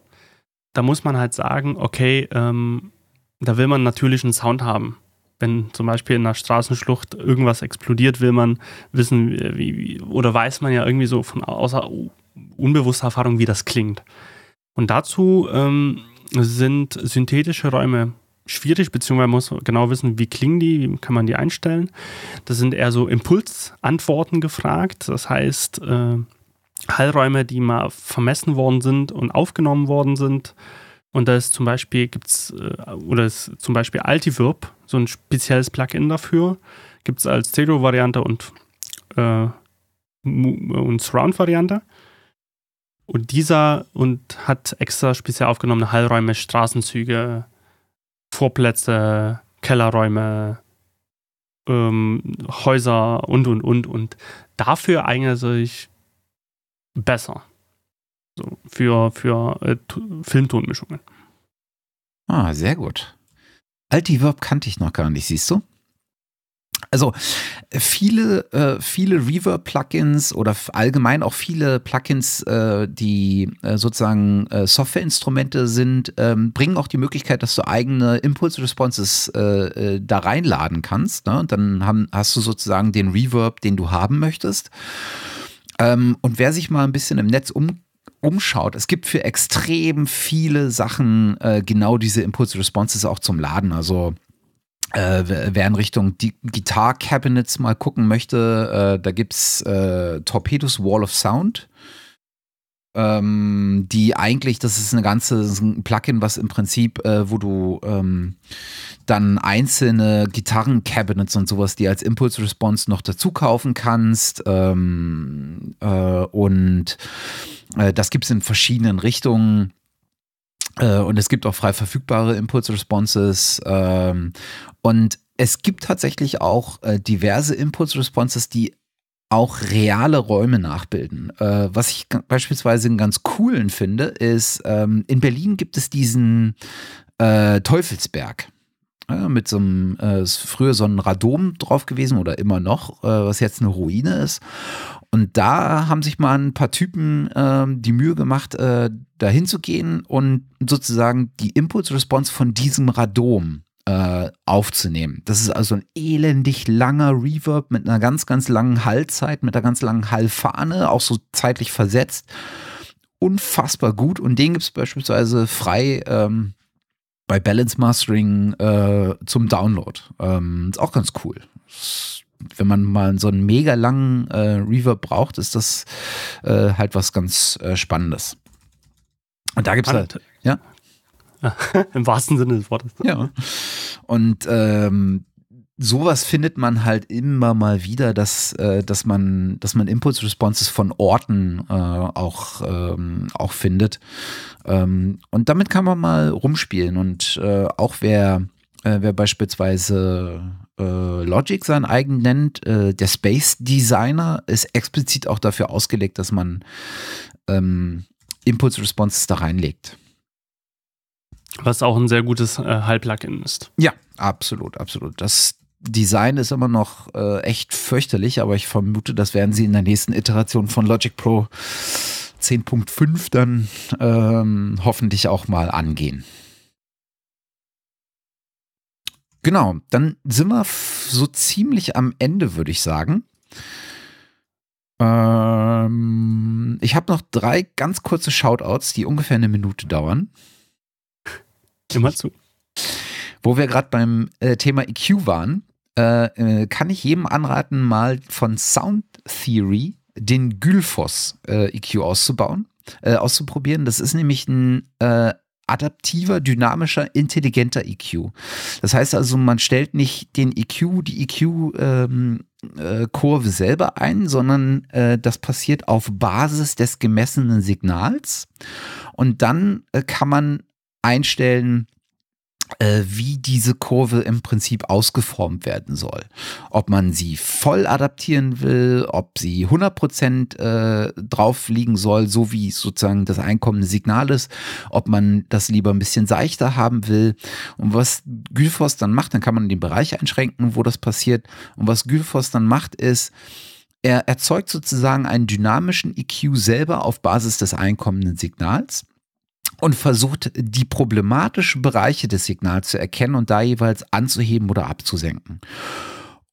da muss man halt sagen, okay, ähm, da will man natürlich einen Sound haben. Wenn zum Beispiel in einer Straßenschlucht irgendwas explodiert, will man wissen, wie, oder weiß man ja irgendwie so von außer unbewusster Erfahrung, wie das klingt. Und dazu ähm, sind synthetische Räume schwierig, beziehungsweise muss genau wissen, wie klingen die, wie kann man die einstellen. Das sind eher so Impulsantworten gefragt. Das heißt, äh, Hallräume, die mal vermessen worden sind und aufgenommen worden sind. Und da ist zum Beispiel gibt's, äh, oder ist zum Beispiel Altivirb, so ein spezielles Plugin dafür. Gibt es als Stereo-Variante und, äh, und Surround-Variante. Und dieser und hat extra speziell aufgenommene Hallräume, Straßenzüge, Vorplätze, Kellerräume, ähm, Häuser und und und. Und dafür eignet sich besser. So, für für äh, Filmtonmischungen. Ah, sehr gut. Altiverb kannte ich noch gar nicht, siehst du? Also viele, äh, viele Reverb-Plugins oder allgemein auch viele Plugins, äh, die äh, sozusagen äh, Softwareinstrumente sind, ähm, bringen auch die Möglichkeit, dass du eigene Impulse-Responses äh, äh, da reinladen kannst. Ne? Und dann haben, hast du sozusagen den Reverb, den du haben möchtest. Ähm, und wer sich mal ein bisschen im Netz um umschaut, es gibt für extrem viele Sachen genau diese Impulse-Responses auch zum Laden. Also äh, wer in Richtung die Guitar Cabinets mal gucken möchte, äh, da gibt's äh, Torpedos Wall of Sound. Ähm, die eigentlich, das ist eine ganze ist ein Plugin, was im Prinzip, äh, wo du ähm, dann einzelne Gitarren-Cabinets und sowas, die als Impulse Response noch dazu kaufen kannst. Ähm, äh, und äh, das gibt's in verschiedenen Richtungen. Äh, und es gibt auch frei verfügbare Impulse Responses. Ähm, und es gibt tatsächlich auch äh, diverse Impulse Responses, die auch reale Räume nachbilden. Äh, was ich beispielsweise einen ganz coolen finde, ist, ähm, in Berlin gibt es diesen Teufelsberg. Ja, mit so einem, äh, ist früher so ein Radom drauf gewesen oder immer noch, äh, was jetzt eine Ruine ist. Und da haben sich mal ein paar Typen äh, die Mühe gemacht, äh, da hinzugehen und sozusagen die Impulse-Response von diesem Radom äh, aufzunehmen. Das ist also ein elendig langer Reverb mit einer ganz, ganz langen Hallzeit, mit einer ganz langen Hallfahne, auch so zeitlich versetzt. Unfassbar gut. Und den gibt es beispielsweise frei ähm, bei Balance Mastering äh, zum Download. Ähm, ist auch ganz cool. Wenn man mal so einen mega langen äh, Reverb braucht, ist das äh, halt was ganz äh, Spannendes. Und da gibt es halt, ja. [laughs] Im wahrsten Sinne des Wortes. Ja. Und ähm, sowas findet man halt immer mal wieder, dass, äh, dass man, dass man Impulse Responses von Orten äh, auch, ähm, auch findet. Ähm, und damit kann man mal rumspielen. Und äh, auch wer, äh, wer beispielsweise äh, Logic sein eigen nennt, äh, der Space Designer ist explizit auch dafür ausgelegt, dass man ähm, Impulse Responses da reinlegt. Was auch ein sehr gutes äh, Hall-Plugin ist. Ja, absolut, absolut. Das Design ist immer noch äh, echt fürchterlich, aber ich vermute, das werden sie in der nächsten Iteration von Logic Pro 10.5 dann ähm, hoffentlich auch mal angehen. Genau, dann sind wir so ziemlich am Ende, würde ich sagen. Ähm, ich habe noch drei ganz kurze Shoutouts, die ungefähr eine Minute dauern. Immer zu. Wo wir gerade beim äh, Thema EQ waren, äh, äh, kann ich jedem anraten, mal von Sound Theory den Gylphos äh, EQ auszubauen, äh, auszuprobieren. Das ist nämlich ein äh, adaptiver, dynamischer, intelligenter EQ. Das heißt also, man stellt nicht den EQ, die EQ-Kurve ähm, selber ein, sondern das passiert auf Basis des gemessenen Signals. Und dann kann man einstellen, äh, wie diese Kurve im Prinzip ausgeformt werden soll. Ob man sie voll adaptieren will, ob sie 100% äh, drauf liegen soll, so wie sozusagen das einkommende Signal ist, ob man das lieber ein bisschen seichter haben will. Und was Gülfos dann macht, dann kann man den Bereich einschränken, wo das passiert. Und was Gülfos dann macht, ist, er erzeugt sozusagen einen dynamischen EQ selber auf Basis des einkommenden Signals und versucht, die problematischen Bereiche des Signals zu erkennen und da jeweils anzuheben oder abzusenken.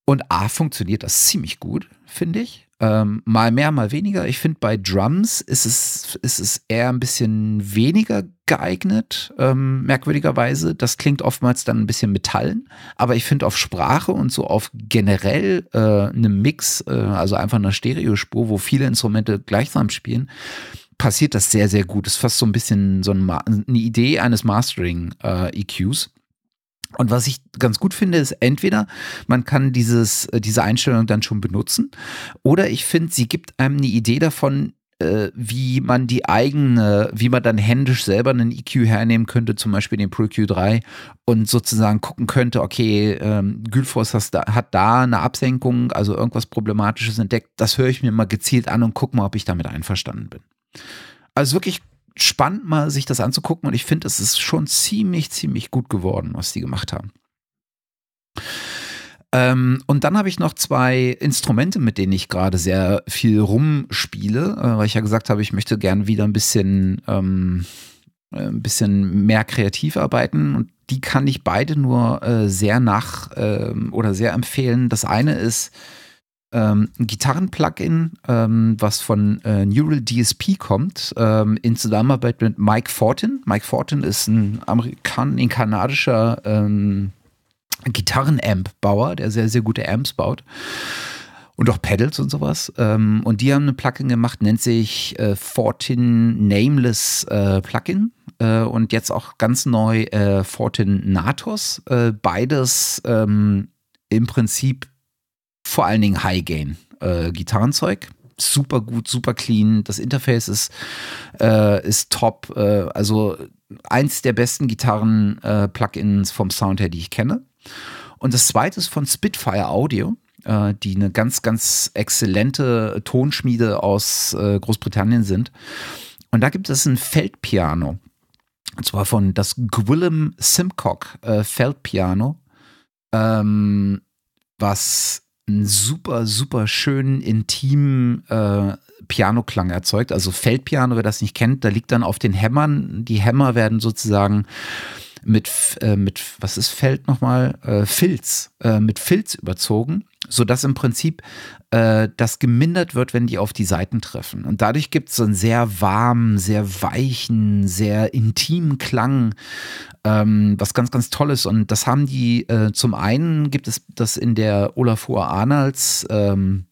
Und A funktioniert das ziemlich gut, finde ich. Ähm, mal mehr, mal weniger. Ich finde, bei Drums ist es, ist es eher ein bisschen weniger geeignet, ähm, merkwürdigerweise. Das klingt oftmals dann ein bisschen metallen, aber ich finde auf Sprache und so auf generell äh, einem Mix, äh, also einfach einer Stereospur, wo viele Instrumente gleichsam spielen, passiert das sehr, sehr gut. Das ist fast so ein bisschen so ein eine Idee eines Mastering-EQs. Äh, und was ich ganz gut finde, ist entweder man kann dieses, äh, diese Einstellung dann schon benutzen oder ich finde, sie gibt einem eine Idee davon, äh, wie man die eigene, wie man dann händisch selber einen EQ hernehmen könnte, zum Beispiel den Pro Q3 und sozusagen gucken könnte, okay, ähm, Gülfos hat da eine Absenkung, also irgendwas Problematisches entdeckt, das höre ich mir mal gezielt an und gucke mal, ob ich damit einverstanden bin. Also wirklich spannend, mal sich das anzugucken und ich finde, es ist schon ziemlich, ziemlich gut geworden, was die gemacht haben. Ähm, und dann habe ich noch zwei Instrumente, mit denen ich gerade sehr viel rumspiele, äh, weil ich ja gesagt habe, ich möchte gerne wieder ein bisschen, ähm, äh, ein bisschen mehr kreativ arbeiten und die kann ich beide nur äh, sehr nach ähm, oder sehr empfehlen. Das eine ist ähm, ein Gitarren-Plugin, ähm, was von äh, Neural DSP kommt, ähm, in Zusammenarbeit mit Mike Fortin. Mike Fortin ist ein, Amerikan ein kanadischer ähm, Gitarren-Amp-Bauer, der sehr, sehr gute Amps baut. Und auch Pedals und sowas. Ähm, und die haben ein Plugin gemacht, nennt sich äh, Fortin Nameless äh, Plugin. Äh, und jetzt auch ganz neu äh, Fortin Natos. Äh, beides ähm, im Prinzip vor allen Dingen High Gain äh. Super gut, super clean. Das Interface ist, äh, ist top. Äh, also eins der besten Gitarren-Plugins äh, vom Sound her, die ich kenne. Und das zweite ist von Spitfire Audio, äh, die eine ganz, ganz exzellente Tonschmiede aus Großbritannien sind. Und da gibt es ein Feldpiano. Und zwar von das Gwillem Simcock Feldpiano. Ähm, was einen super, super schönen, intimen äh, Pianoklang erzeugt. Also Feldpiano, wer das nicht kennt, da liegt dann auf den Hämmern. Die Hämmer werden sozusagen mit, äh, mit was ist Feld nochmal? Äh, Filz, äh, mit Filz überzogen, sodass im Prinzip äh, das gemindert wird, wenn die auf die Seiten treffen. Und dadurch gibt es so einen sehr warmen, sehr weichen, sehr intimen Klang, ähm, was ganz, ganz toll ist. Und das haben die, äh, zum einen gibt es das in der Olafur Arnolds ähm,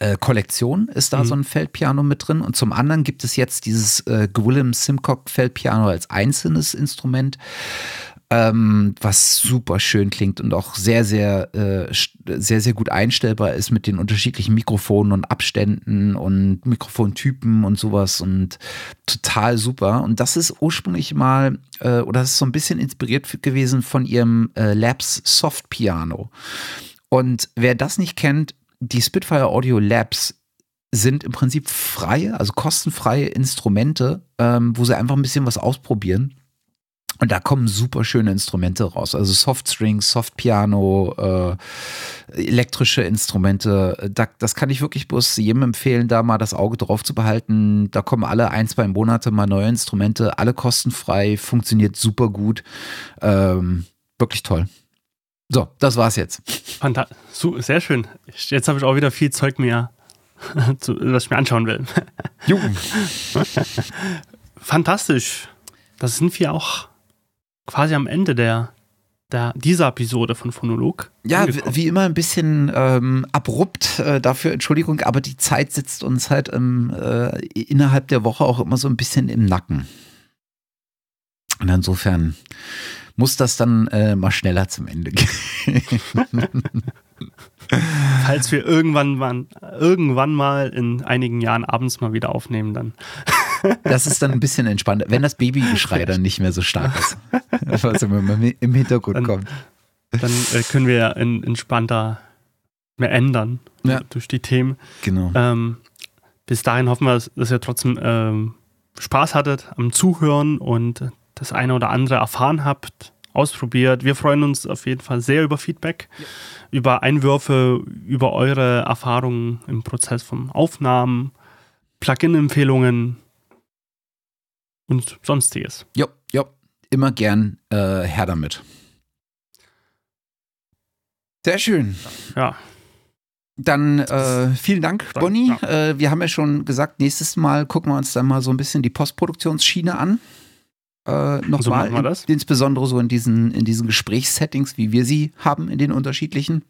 äh, Kollektion ist da mhm. so ein Feldpiano mit drin und zum anderen gibt es jetzt dieses äh, Gwillem Simcock Feldpiano als einzelnes Instrument, ähm, was super schön klingt und auch sehr, sehr, äh, sehr, sehr gut einstellbar ist mit den unterschiedlichen Mikrofonen und Abständen und Mikrofontypen und sowas und total super. Und das ist ursprünglich mal, äh, oder das ist so ein bisschen inspiriert gewesen von ihrem äh, Labs Soft Piano. Und wer das nicht kennt, die Spitfire Audio Labs sind im Prinzip freie, also kostenfreie Instrumente, ähm, wo sie einfach ein bisschen was ausprobieren. Und da kommen super schöne Instrumente raus. Also Softstrings, Softpiano, äh, elektrische Instrumente. Da, das kann ich wirklich bloß jedem empfehlen, da mal das Auge drauf zu behalten. Da kommen alle ein, zwei Monate mal neue Instrumente, alle kostenfrei, funktioniert super gut. Ähm, wirklich toll. So, das war's jetzt. Fanta sehr schön. Jetzt habe ich auch wieder viel Zeug mehr, [laughs] was ich mir anschauen will. Jugend. [laughs] Fantastisch. Das sind wir auch quasi am Ende der, der dieser Episode von Phonolog. Ja, wie, wie immer ein bisschen ähm, abrupt äh, dafür, Entschuldigung, aber die Zeit sitzt uns halt im, äh, innerhalb der Woche auch immer so ein bisschen im Nacken. Und insofern muss das dann äh, mal schneller zum Ende gehen. [laughs] Falls wir irgendwann, mal, irgendwann mal in einigen Jahren abends mal wieder aufnehmen, dann. Das ist dann ein bisschen entspannter, wenn das Babygeschrei dann nicht mehr so stark ist. Was immer im Hintergrund dann, kommt. Dann äh, können wir in, entspannter mehr ändern ja. durch die Themen. Genau. Ähm, bis dahin hoffen wir, dass ihr trotzdem ähm, Spaß hattet am Zuhören und das eine oder andere erfahren habt, ausprobiert. Wir freuen uns auf jeden Fall sehr über Feedback, ja. über Einwürfe, über eure Erfahrungen im Prozess von Aufnahmen, Plugin-Empfehlungen und sonstiges. Ja, ja, immer gern äh, her damit. Sehr schön. Ja. Dann äh, vielen Dank, Bonnie. Ja. Äh, wir haben ja schon gesagt, nächstes Mal gucken wir uns dann mal so ein bisschen die Postproduktionsschiene an. äh, nochmal. So machen wir das. Insbesondere so in diesen, in diesen Gesprächssettings, wie wir sie haben, in den unterschiedlichen.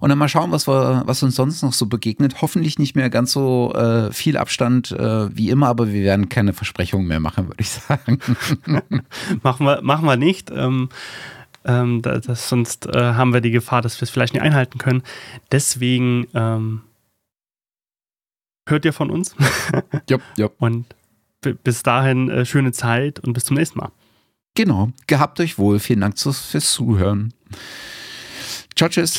Und dann mal schauen, was, wir, was uns sonst noch so begegnet. Hoffentlich nicht mehr ganz so äh, viel Abstand äh, wie immer, aber wir werden keine Versprechungen mehr machen, würde ich sagen. [laughs] machen, wir, machen wir nicht. Ähm, ähm, das, das, sonst äh, haben wir die Gefahr, dass wir es vielleicht nicht einhalten können. Deswegen ähm, hört ihr von uns. [laughs] Jupp, jupp. Und bis dahin äh, schöne Zeit und bis zum nächsten Mal. Genau. Gehabt euch wohl. Vielen Dank fürs Zuhören. Churches?